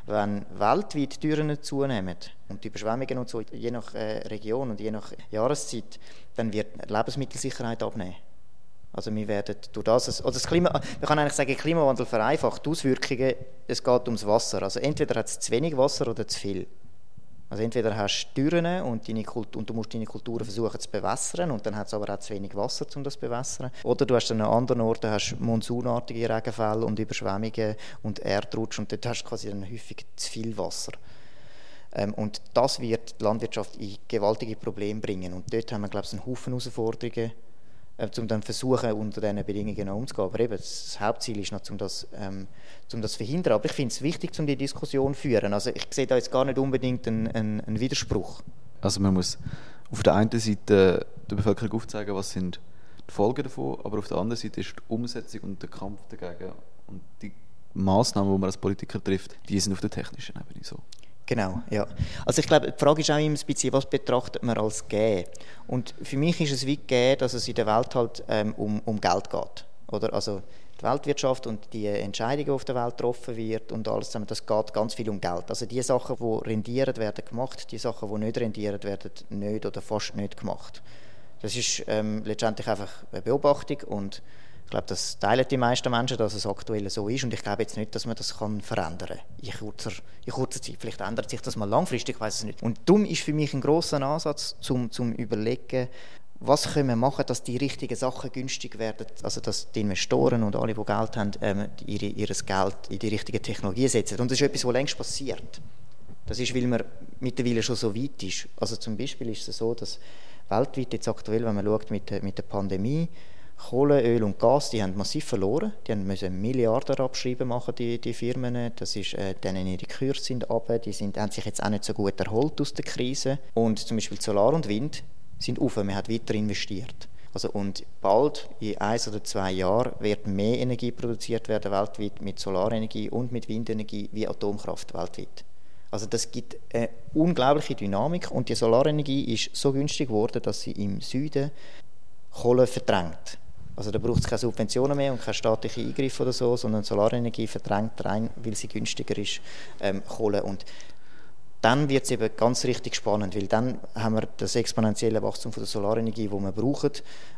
wenn weltweit Türen zunehmen und die Überschwemmungen und so, je nach äh, Region und je nach Jahreszeit, dann wird Lebensmittelsicherheit abnehmen. Also wir werden durch das, also das Klima, man kann eigentlich sagen, Klimawandel vereinfacht die Auswirkungen, es geht ums Wasser. Also entweder hat es zu wenig Wasser oder zu viel. Also entweder hast du Dürren und, deine Kultur, und du musst deine Kulturen versuchen zu bewässern und dann hat es aber auch zu wenig Wasser, um das zu bewässern. Oder du hast an anderen Ort hast monsunartige Regenfälle und Überschwemmungen und Erdrutsch und dort hast du quasi dann häufig zu viel Wasser. Ähm, und das wird die Landwirtschaft in gewaltige Probleme bringen. Und dort haben wir, glaube ich, einen Haufen Herausforderungen äh, um dann versuchen, unter diesen Bedingungen umzugehen. Aber eben, das Hauptziel ist noch, um das, ähm, um zu verhindern. Aber ich finde es wichtig, um die Diskussion zu führen. Also ich sehe da jetzt gar nicht unbedingt einen, einen, einen Widerspruch. Also man muss auf der einen Seite der Bevölkerung aufzeigen, was sind die Folgen davon, aber auf der anderen Seite ist die Umsetzung und der Kampf dagegen und die Maßnahmen, die man als Politiker trifft, die sind auf der technischen Ebene so. Genau, ja. Also ich glaube, die Frage ist auch immer ein bisschen, was betrachtet man als Gehen? Und für mich ist es wie Gehen, dass es in der Welt halt ähm, um, um Geld geht. Oder? Also die Weltwirtschaft und die Entscheidungen, die auf der Welt getroffen wird und alles zusammen, das geht ganz viel um Geld. Also die Sachen, die rendieren, werden gemacht, die Sachen, die nicht rendieren, werden nicht oder fast nicht gemacht. Das ist ähm, letztendlich einfach eine Beobachtung und ich glaube, das teilen die meisten Menschen, dass es aktuell so ist. Und ich glaube jetzt nicht, dass man das kann verändern kann in kurzer, in kurzer Zeit. Vielleicht ändert sich das mal langfristig, ich weiß es nicht. Und darum ist für mich ein großer Ansatz, zum, zum überlegen, was können wir machen, dass die richtigen Sachen günstig werden, also dass die Investoren und alle, die Geld haben, ähm, ihre, ihr Geld in die richtige Technologie setzen. Und das ist etwas, was längst passiert. Das ist, weil man mittlerweile schon so weit ist. Also zum Beispiel ist es so, dass weltweit jetzt aktuell, wenn man schaut mit, mit der Pandemie, Kohle, Öl und Gas, die haben massiv verloren. Die haben müssen Milliarden abschreiben machen, die, die Firmen. Das ist, äh, denen ihre Kurse sind runter, die sind, haben sich jetzt auch nicht so gut erholt aus der Krise. Und zum Beispiel Solar und Wind sind auf, man hat weiter investiert. Also und bald, in ein oder zwei Jahren, wird mehr Energie produziert werden weltweit mit Solarenergie und mit Windenergie wie Atomkraft weltweit. Also das gibt eine unglaubliche Dynamik und die Solarenergie ist so günstig geworden, dass sie im Süden Kohle verdrängt. Also da braucht es keine Subventionen mehr und keine staatlichen Eingriffe oder so, sondern Solarenergie verdrängt rein, weil sie günstiger ist, ähm, Kohle. Und dann wird es eben ganz richtig spannend, weil dann haben wir das exponentielle Wachstum von der Solarenergie, das wir brauchen,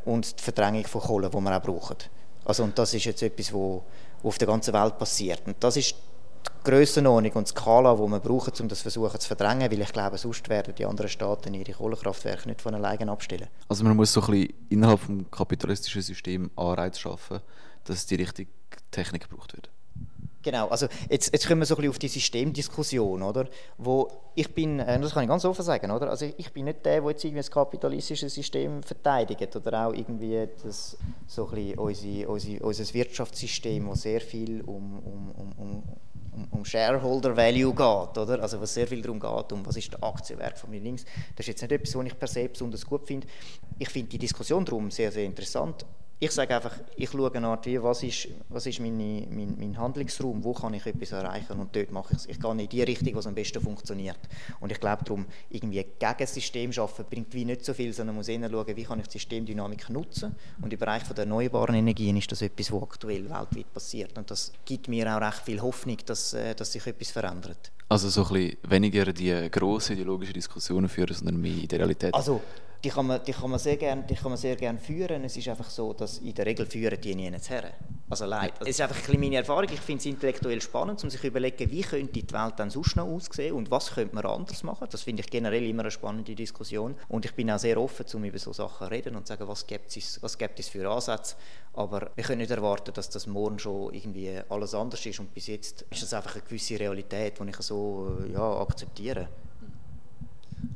und die Verdrängung von Kohle, die wir auch brauchen. Also, und das ist jetzt etwas, wo, wo auf der ganzen Welt passiert. Und das ist Grössenordnung und Skala, die wir brauchen, um das versuchen zu verdrängen, weil ich glaube, sonst werden die anderen Staaten ihre Kohlekraftwerke nicht von alleine abstellen. Also man muss so ein bisschen innerhalb des kapitalistischen Systems Anreiz schaffen, dass die richtige Technik gebraucht wird. Genau, also jetzt, jetzt kommen wir so ein bisschen auf die Systemdiskussion, oder? Wo ich bin, äh, das kann ich ganz offen sagen, oder? Also ich bin nicht der, der jetzt irgendwie das kapitalistische System verteidigt oder auch irgendwie das, so ein bisschen unsere, unsere, unser Wirtschaftssystem, wo sehr viel um, um, um, um um, um Shareholder Value geht, oder? Also was sehr viel darum geht, um was ist der Aktienwert von mir links. Das ist jetzt nicht etwas, was ich per se besonders gut finde. Ich finde die Diskussion darum sehr, sehr interessant. Ich sage einfach, ich schaue eine Art, wie, was ist, was ist meine, mein, mein Handlungsraum, wo kann ich etwas erreichen und dort mache ich es. Ich gehe in die Richtung, was am besten funktioniert. Und ich glaube darum, irgendwie gegen ein System arbeiten bringt wie nicht so viel, sondern muss eher schauen, wie kann ich die Systemdynamik nutzen. Und im Bereich der erneuerbaren Energien ist das etwas, was aktuell weltweit passiert. Und das gibt mir auch recht viel Hoffnung, dass, äh, dass sich etwas verändert. Also so ein bisschen weniger die grossen ideologischen Diskussionen führen, sondern mehr in der Realität. Also, die kann man, die kann man sehr gerne, gern führen. Es ist einfach so, dass in der Regel führen die nie her. Also leid. Es ist einfach ein bisschen meine Erfahrung. Ich finde es intellektuell spannend, um sich zu überlegen, wie könnte die Welt dann sonst noch aussehen und was könnte man anders machen. Das finde ich generell immer eine spannende Diskussion. Und ich bin auch sehr offen, um über solche Sachen zu reden und zu sagen, was gibt es, was gibt es für Ansätze. Aber wir können nicht erwarten, dass das morgen schon irgendwie alles anders ist. Und bis jetzt ist das einfach eine gewisse Realität, die ich so ja, akzeptiere.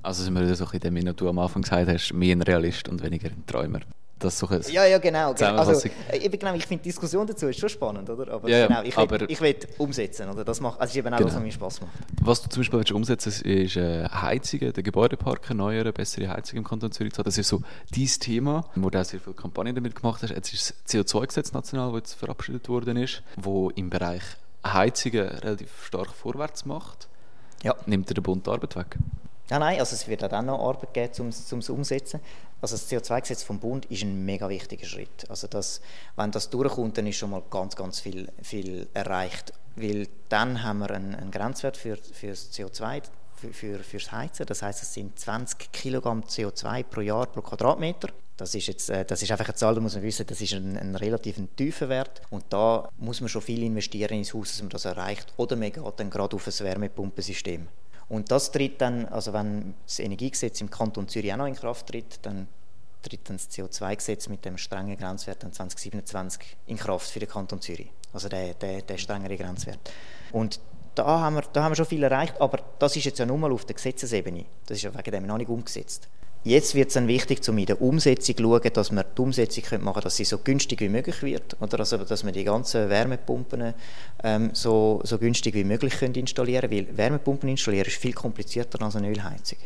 Also sind wir wieder so ein bisschen dem, was du am Anfang gesagt hast, mehr ein Realist und weniger ein Träumer. Das so ein ja, ja, genau. genau. Also, ich, genau, ich finde die Diskussion dazu ist schon spannend, oder? Aber, ja, genau, ich, will, ich will umsetzen, oder? Das macht, also ist eben auch genau. was, was mir Spaß macht. Was du zum Beispiel willst umsetzen willst, ist äh, Heizungen, den Gebäudepark erneuern, bessere Heizungen im Kanton Zürich zu haben. Das ist so dein Thema, wo du auch sehr viele Kampagnen damit gemacht hast. Jetzt ist das CO2-Gesetz national, das jetzt verabschiedet worden ist, wo im Bereich Heizungen relativ stark vorwärts macht. Ja. Nimmt dir der Bund die Arbeit weg? Ja, nein, also es wird auch dann noch Arbeit geben, um es umzusetzen. Also das CO2-Gesetz vom Bund ist ein mega wichtiger Schritt. Also das, wenn das durchkommt, dann ist schon mal ganz, ganz viel, viel erreicht. Weil dann haben wir einen, einen Grenzwert für, für das CO2, für, für, fürs Heizen. Das heißt, es sind 20 Kilogramm CO2 pro Jahr pro Quadratmeter. Das ist, jetzt, äh, das ist einfach eine Zahl, da muss man wissen, das ist ein, ein relativ tiefer Wert. Und da muss man schon viel investieren ins Haus, dass man das erreicht. Oder man geht dann gerade auf ein Wärmepumpensystem. Und das tritt dann, also wenn das Energiegesetz im Kanton Zürich auch noch in Kraft tritt, dann tritt dann das CO2-Gesetz mit dem strengen Grenzwert dann 2027 in Kraft für den Kanton Zürich. Also der, der, der strengere Grenzwert. Und da haben, wir, da haben wir schon viel erreicht, aber das ist jetzt ja nur mal auf der Gesetzesebene. Das ist ja wegen dem noch nicht umgesetzt. Jetzt wird es dann wichtig, um in der Umsetzung zu schauen, dass wir die Umsetzung machen können, dass sie so günstig wie möglich wird. Oder also, dass wir die ganzen Wärmepumpen ähm, so, so günstig wie möglich können installieren können. Weil Wärmepumpen installieren ist viel komplizierter als eine Ölheizung.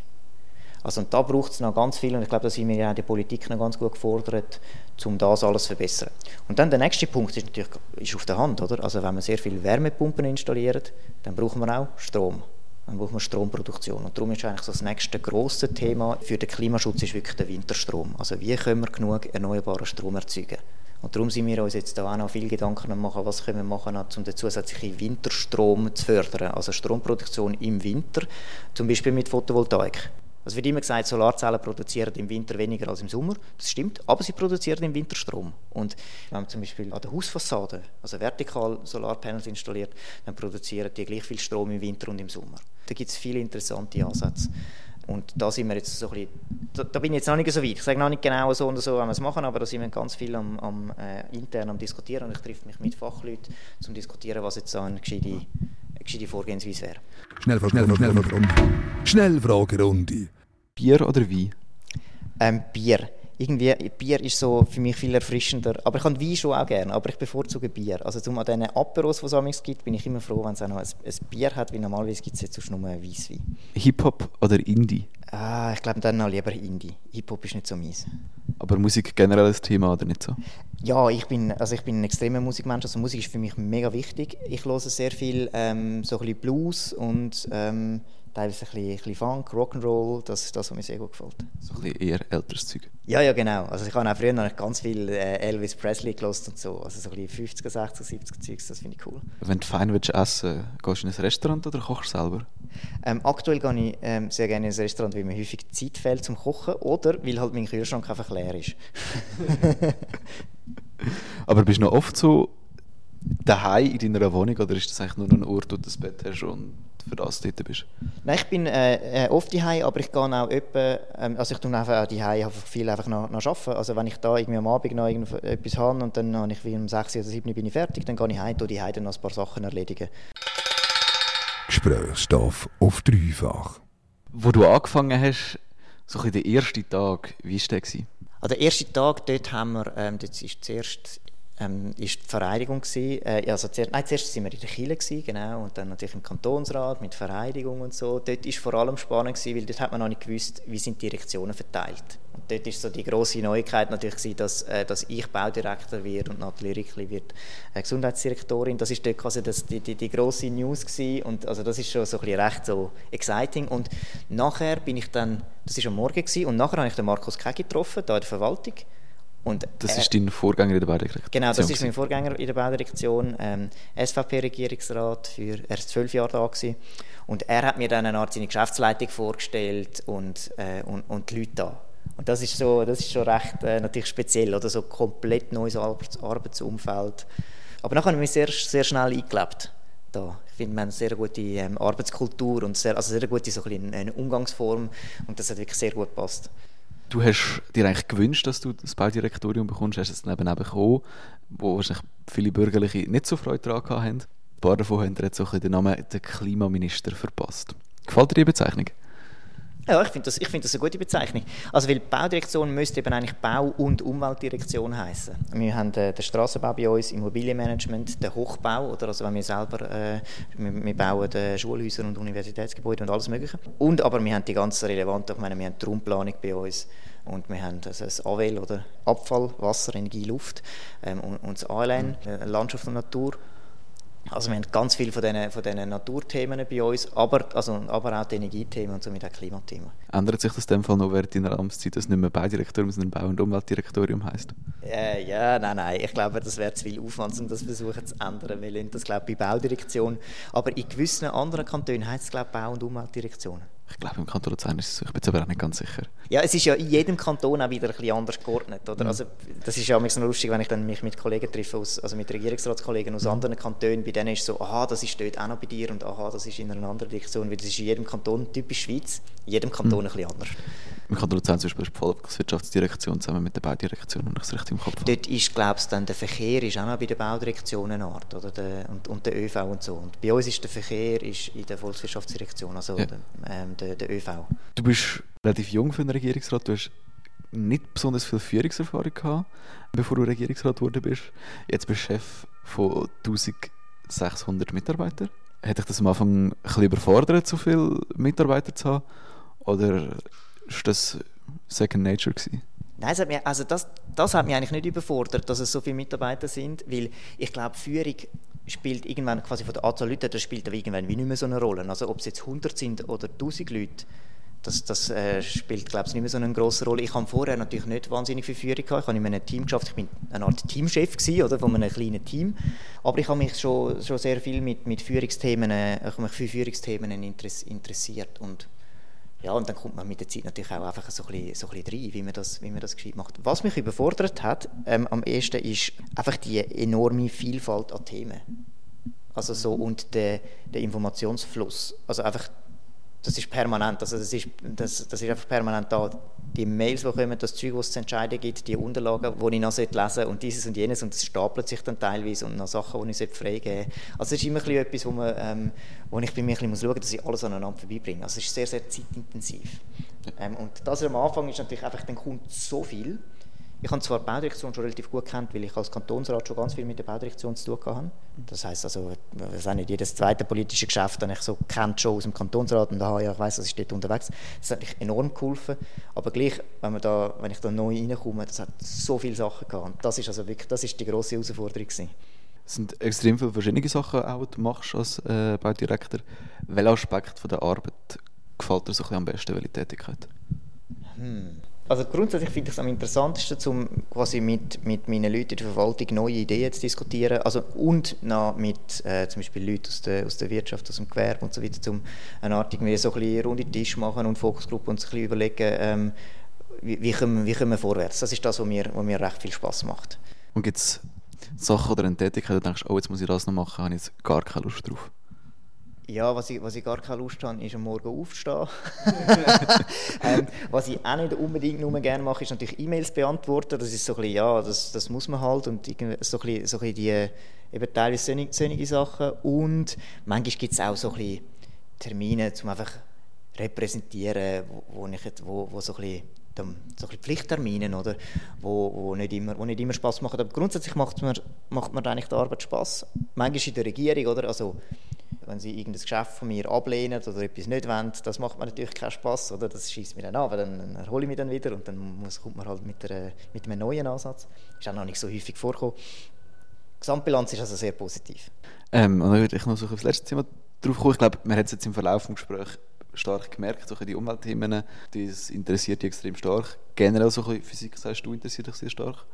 Also, und da braucht es noch ganz viel und ich glaube, da sind wir ja der Politik noch ganz gut gefordert, um das alles zu verbessern. Und dann der nächste Punkt ist natürlich ist auf der Hand. Oder? Also wenn wir sehr viele Wärmepumpen installieren, dann brauchen wir auch Strom dann braucht man Stromproduktion. Und darum ist eigentlich so das nächste grosse Thema für den Klimaschutz ist wirklich der Winterstrom. Also wie können wir genug erneuerbaren Strom erzeugen? Und darum sind wir uns jetzt auch noch viel Gedanken machen, was können wir machen, um den zusätzlichen Winterstrom zu fördern. Also Stromproduktion im Winter, zum Beispiel mit Photovoltaik. Es wird immer gesagt, Solarzellen produzieren im Winter weniger als im Sommer. Das stimmt, aber sie produzieren im Winter Strom. Und wenn man zum Beispiel an der Hausfassade, also vertikal Solarpanels installiert, dann produzieren die gleich viel Strom im Winter und im Sommer. Da gibt es viele interessante Ansätze. Und da sind wir jetzt so ein bisschen, da, da, bin ich jetzt noch nicht so weit. Ich sage noch nicht genau so oder so, wie wir es machen, aber da sind wir ganz viel am, am äh, intern am diskutieren und ich treffe mich mit Fachleuten, um zu diskutieren, was jetzt so eine gescheite, eine gescheite Vorgehensweise wäre. Schnellfrage, Schnellfragerunde. Schnellfragerunde. Bier oder Wein? Ähm, Bier. Irgendwie, Bier ist so für mich viel erfrischender. Aber ich kann Wein schon auch gerne, aber ich bevorzuge Bier. Also zum an diesen Aperos, die es amigs gibt, bin ich immer froh, wenn es auch noch ein, ein Bier hat, weil normalerweise gibt es jetzt sonst nur Weisswein. Hip-Hop oder Indie? Ah, ich glaube dann noch lieber Indie. Hip-Hop ist nicht so meins. Aber Musik generell ein Thema oder nicht so? Ja, ich bin, also ich bin ein extremer Musikmensch. Also Musik ist für mich mega wichtig. Ich höre sehr viel ähm, so ein bisschen Blues und ähm, teilweise ein bisschen, ein bisschen Funk, Rock'n'Roll, das ist das, was mir sehr gut gefällt. So ein bisschen eher älteres Zeug? Ja, ja, genau. Also ich habe auch früher noch ganz viel äh, Elvis Presley gelost und so. Also so ein bisschen 50er, 60er, 70er Zeugs, das finde ich cool. Wenn du fein willst essen, gehst du in ein Restaurant oder kochst du selber? Ähm, aktuell gehe ich ähm, sehr gerne in ein Restaurant, weil mir häufig Zeit fehlt zum Kochen oder weil halt mein Kühlschrank einfach leer ist. Aber bist du noch oft so daheim in deiner Wohnung oder ist das eigentlich nur ein Ort, wo du das Bett hast und für das dort bist? Nein, ich bin äh, äh oft daheim, aber ich gehe auch etwa, ähm, also ich tue einfach auch daheim einfach viel einfach noch, noch arbeiten. Also wenn ich da irgendwie am Abend noch etwas habe und dann habe ich wie um 6 oder 7 bin ich fertig, dann gehe ich heim, tue die dann noch ein paar Sachen erledigen. Gesprächsstoff auf dreifach. Wo du angefangen hast, so ein der erste Tag, wie war der? Also der erste Tag, dort haben wir, ähm, das ist zuerst ähm, ist die Vereidigung gewesen. Äh, also zuerst, nein, zuerst sind wir in der gewesen, genau, und dann natürlich im Kantonsrat mit Vereidigung und so. Dort ist vor allem spannend gewesen, weil dort hat man noch nicht gewusst, wie sind die Direktionen verteilt. Und dort ist so die große Neuigkeit natürlich gewesen, dass, äh, dass ich Baudirektor werde und Nathalie Rickli wird äh, Gesundheitsdirektorin. Das ist dort quasi das, die, die, die große News gewesen. und also das ist schon so ein recht so exciting. Und nachher bin ich dann, das ist am Morgen gewesen, und nachher habe ich den Markus Kegi getroffen, da in der Verwaltung. Und Das er- ist dein Vorgänger in der Baudirektion? Genau, das ist mein Vorgänger in der Baudirektion, ähm, SVP-Regierungsrat, für, er ist zwölf Jahre da gewesen. Und er hat mir dann eine Art seine Geschäftsleitung vorgestellt und, äh, und, und die Leute da. Und das ist, so, das ist schon recht äh, natürlich speziell, oder so komplett neues Arbeits Arbeitsumfeld. Aber nachher habe ich mich sehr, sehr schnell eingelebt. Da. Ich finde, wir haben eine sehr gute ähm, Arbeitskultur und sehr, also sehr gute so ein eine Umgangsform und das hat wirklich sehr gut gepasst. Du hast dir eigentlich gewünscht, dass du das Baudirektorium bekommst, hast es dann eben bekommen, wo wahrscheinlich viele Bürgerliche nicht so Freude daran haben. Ein paar davon haben jetzt bisschen den Namen der Klimaminister verpasst. Gefällt dir die Bezeichnung? Ja, ich finde das, find das eine gute Bezeichnung. Also, weil die Baudirektion müsste eben eigentlich Bau- und Umweltdirektion heißen. Wir haben äh, den Straßenbau bei uns, Immobilienmanagement, den Hochbau, oder also wenn wir selber, äh, wir, wir bauen äh, Schulhäuser und Universitätsgebäude und alles Mögliche. Und aber wir haben die ganzen relevanten, ich meine, wir haben die Raumplanung bei uns und wir haben also das AWL oder Abfall, Wasser, Energie, Luft ähm, und, und das ALN, äh, Landschaft und Natur. Also wir haben ganz viele von diesen, von diesen Naturthemen bei uns, aber, also, aber auch die Energiethemen und somit auch Klimathemen. Ändert sich das in dem Fall noch während deiner Amtszeit, dass es nicht mehr Baudirektorium, sondern Bau- und Umweltdirektorium heisst? Äh, ja, nein, nein, ich glaube, das wäre zu viel Aufwand, um das versuchen zu ändern. Wir lassen das, glaube ich, bei Baudirektion. Aber in gewissen anderen Kantonen heißt es, glaube ich, Bau- und Umweltdirektion. Ich glaube, im Kanton Luzern ist es so. Ich bin aber auch nicht ganz sicher. Ja, es ist ja in jedem Kanton auch wieder ein bisschen anders geordnet, oder? Also, das ist ja manchmal so lustig, wenn ich dann mich mit Kollegen treffe, aus, also mit Regierungsratskollegen aus anderen Kantonen, bei denen ist so, aha, das ist dort auch noch bei dir und aha, das ist in einer anderen Direktion, weil das ist in jedem Kanton, typisch Schweiz, in jedem Kanton ein bisschen anders. Im Kanton Luzern zum Beispiel ist die Volkswirtschaftsdirektion zusammen mit der Baudirektion, wenn ich es richtig im Kopf habe. Dort ist, glaube ich, dann der Verkehr ist auch noch bei der Baudirektion eine Art, oder? Der, und, und der ÖV und so. Und bei uns ist der Verkehr ist in der Volkswirtschaftsdirektion, also Ja. der, ähm, der, der ÖV. Du bist relativ jung für einen Regierungsrat. Du hast nicht besonders viel Führungserfahrung gehabt, bevor du Regierungsrat geworden bist. Jetzt bist du Chef von 1600 Mitarbeitern. Hat dich das am Anfang ein bisschen überfordert, so viele Mitarbeiter zu haben? Oder ist das Second Nature gewesen? Nein, es hat mich, also das, das hat mich eigentlich nicht überfordert, dass es so viele Mitarbeiter sind, weil ich glaube, Führung spielt irgendwann quasi von der Anzahl Leute, das spielt irgendwann wie nicht mehr so eine Rolle. Also ob es jetzt 100 sind oder 1000 Leute, das, das äh, spielt, glaube ich, nicht mehr so eine große Rolle. Ich habe vorher natürlich nicht wahnsinnig viel Führung gehabt. Ich habe in einem Team geschafft. Ich bin eine Art Teamchef gewesen, oder, von einem kleinen Team. Aber ich habe mich schon, schon sehr viel mit, mit Führungsthemen, äh, ich habe mich für Führungsthemen interess, interessiert und ja, und dann kommt man mit der Zeit natürlich auch einfach so ein bisschen, so ein bisschen rein, wie man, das, wie man das gescheit macht. Was mich überfordert hat, ähm, am ehesten ist einfach die enorme Vielfalt an Themen. Also so, und der, der Informationsfluss. Also einfach, das ist permanent, also das ist, das, das ist einfach permanent da. Die Mails, die kommen, das Zeug, was zu entscheiden gibt, die Unterlagen, die ich noch lesen sollte und dieses und jenes und es stapelt sich dann teilweise und noch Sachen, die ich freigeben sollte. Also es ist immer etwas, wo, man, ähm, wo ich bei mir ein bisschen muss schauen muss, dass ich alles aneinander vorbeibringe. Also es ist sehr, sehr zeitintensiv. Ähm, und das am Anfang ist natürlich einfach, dann kommt so viel. Ich habe zwar die Baudirektion schon relativ gut kennt, weil ich als Kantonsrat schon ganz viel mit der Baudirektion zu tun hatte. Das heisst also, ich weiß nicht, jedes zweite politische Geschäft, das ich so kennt schon aus dem Kantonsrat und aha, ja, ich weiss, das ist dort unterwegs. Das hat mich enorm geholfen. Aber gleich, wenn, man da, wenn ich da neu reinkomme, das hat so viele Sachen gehabt. Und das ist also wirklich, das ist die grosse Herausforderung gewesen. Es sind extrem viele verschiedene Sachen, auch, die du machst als äh, Baudirektor. Welcher Aspekt von der Arbeit gefällt dir so ein bisschen am besten, welche Tätigkeit? Also grundsätzlich finde ich es am interessantesten, um quasi mit, mit meinen Leuten in der Verwaltung neue Ideen zu diskutieren. Also, und noch mit äh, zum Beispiel Leuten aus der, aus der Wirtschaft, aus dem Gewerbe und so weiter, um eine Art irgendwie so ein bisschen Tisch machen und Fokusgruppe und sich ein bisschen überlegen, ähm, wie, wie, kommen, wie kommen wir vorwärts. Das ist das, was mir, was mir recht viel Spaß macht. Und gibt es Sachen oder eine Tätigkeit, wo du denkst, oh, jetzt muss ich das noch machen, habe ich jetzt gar keine Lust drauf? Ja, was ich, was ich gar keine Lust habe, ist am Morgen aufzustehen. ähm, was ich auch nicht unbedingt nur gerne mache, ist natürlich E-Mails beantworten. Das ist so ein bisschen, ja, das, das muss man halt und so ein bisschen, so ein bisschen die, eben teilweise solche, solche Sachen. Und manchmal gibt es auch so ein bisschen Termine, um einfach repräsentieren, wo, wo, ich, jetzt- wo, wo so ein bisschen so ein bisschen Pflichtterminen, oder, wo, wo, nicht immer, wo nicht immer Spaß machen. Aber grundsätzlich macht mir, macht mir eigentlich die Arbeit Spaß. Manchmal in der Regierung, oder? Also, wenn sie irgendein Geschäft von mir ablehnen oder etwas nicht wollen, das macht mir natürlich keinen Spaß, oder? Das schießt mir dann an, weil dann, erhole ich mich dann wieder und dann muss, kommt man halt mit, der, mit einem neuen Ansatz. Ist auch noch nicht so häufig vorgekommen. Die Gesamtbilanz ist also sehr positiv. Ähm, und dann würde ich noch so auf das letzte Thema drauf kommen. Ich glaube, man hat es jetzt im Verlauf des Gesprächs stark gemerkt, so die Umweltthemen, das interessiert dich extrem stark. Generell so Physik, sagst du, interessiert dich sehr stark.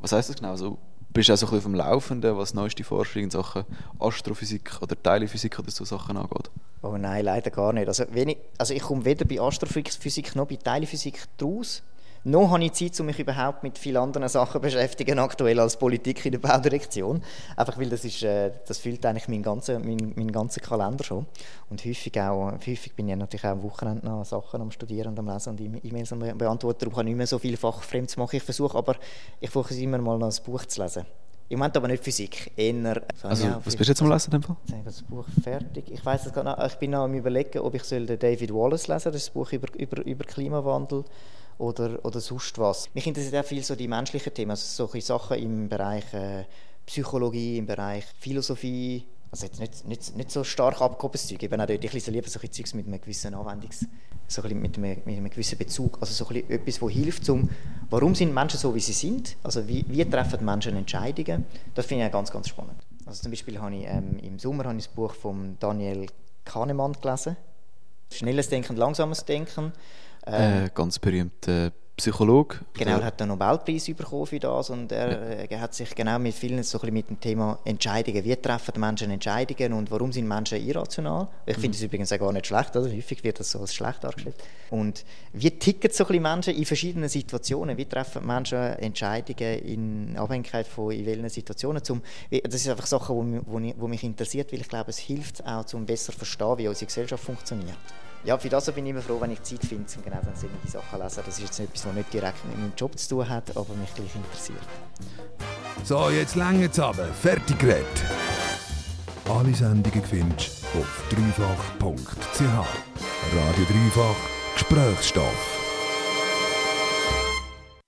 Was heißt das genau? Also, bist auch so ein bisschen vom Laufenden, was neueste Forschung in Sachen Astrophysik oder Teilphysik oder so Sachen angeht? Oh nein, leider gar nicht. Also, ich, also ich komme weder bei Astrophysik noch bei Teilphysik draus. Noch habe ich Zeit, um mich überhaupt mit vielen anderen Sachen zu beschäftigen, aktuell als Politik in der Baudirektion. Einfach weil das, ist, äh, das füllt eigentlich meinen ganzen, meinen, meinen ganzen Kalender schon. Und häufig, auch, häufig bin ich natürlich auch am Wochenende noch Sachen am Studieren und am Lesen und E-Mails am Beantworten. Darum kann ich nicht mehr so viel fachfremd machen. Ich versuche aber, ich versuche immer mal noch ein Buch zu lesen. Im Moment aber nicht Physik, eher... Also, ja, was bist du jetzt am Lesen? Jetzt habe ich das Buch fertig. Ich weiß es gar nicht. Ich bin noch am überlegen, ob ich David Wallace lesen soll. Das ist ein Buch über, über, über Klimawandel oder, oder sonst was. Mich interessiert auch viel so die menschlichen Themen, also solche Sachen im Bereich äh, Psychologie, im Bereich Philosophie, also jetzt nicht, nicht, nicht so stark abgehobenes Zeug, eben auch dort ich lese lieber solche Zeugs mit einem gewissen Anwendungs... so ein mit einem, mit einem gewissen Bezug, also so ein etwas, was hilft, zum, warum sind Menschen so, wie sie sind, also wie, wie treffen Menschen Entscheidungen, das finde ich auch ganz, ganz spannend. Also zum Beispiel habe ich ähm, im Sommer habe ich das Buch von Daniel Kahnemann gelesen, «Schnelles Denken, langsames Denken», ähm, äh, ganz berühmter Psychologe. Genau, er hat den Nobelpreis bekommen für das und er, ja. er hat sich genau mit vielen so ein mit dem Thema Entscheidungen, wie treffen die Menschen Entscheidungen und warum sind Menschen irrational? Ich finde es mhm. übrigens auch gar nicht schlecht, also häufig wird das so als schlecht dargestellt. Und wie ticken so ein Menschen in verschiedenen Situationen? Wie treffen Menschen Entscheidungen in Abhängigkeit von in welchen Situationen? Zum, das ist einfach Sachen, die mich interessiert, weil ich glaube, es hilft auch, um besser zu verstehen, wie unsere Gesellschaft funktioniert ja, für das bin ich immer froh, wenn ich Zeit finde, um genau dann solche Sachen zu lesen. Das ist jetzt etwas, was nicht direkt mit meinem Job zu tun hat, aber mich gleich interessiert. So, jetzt länger es aber. Fertig geredet. Alle Sendungen findest du auf dreifach.ch. Radio Dreifach Gesprächsstoff.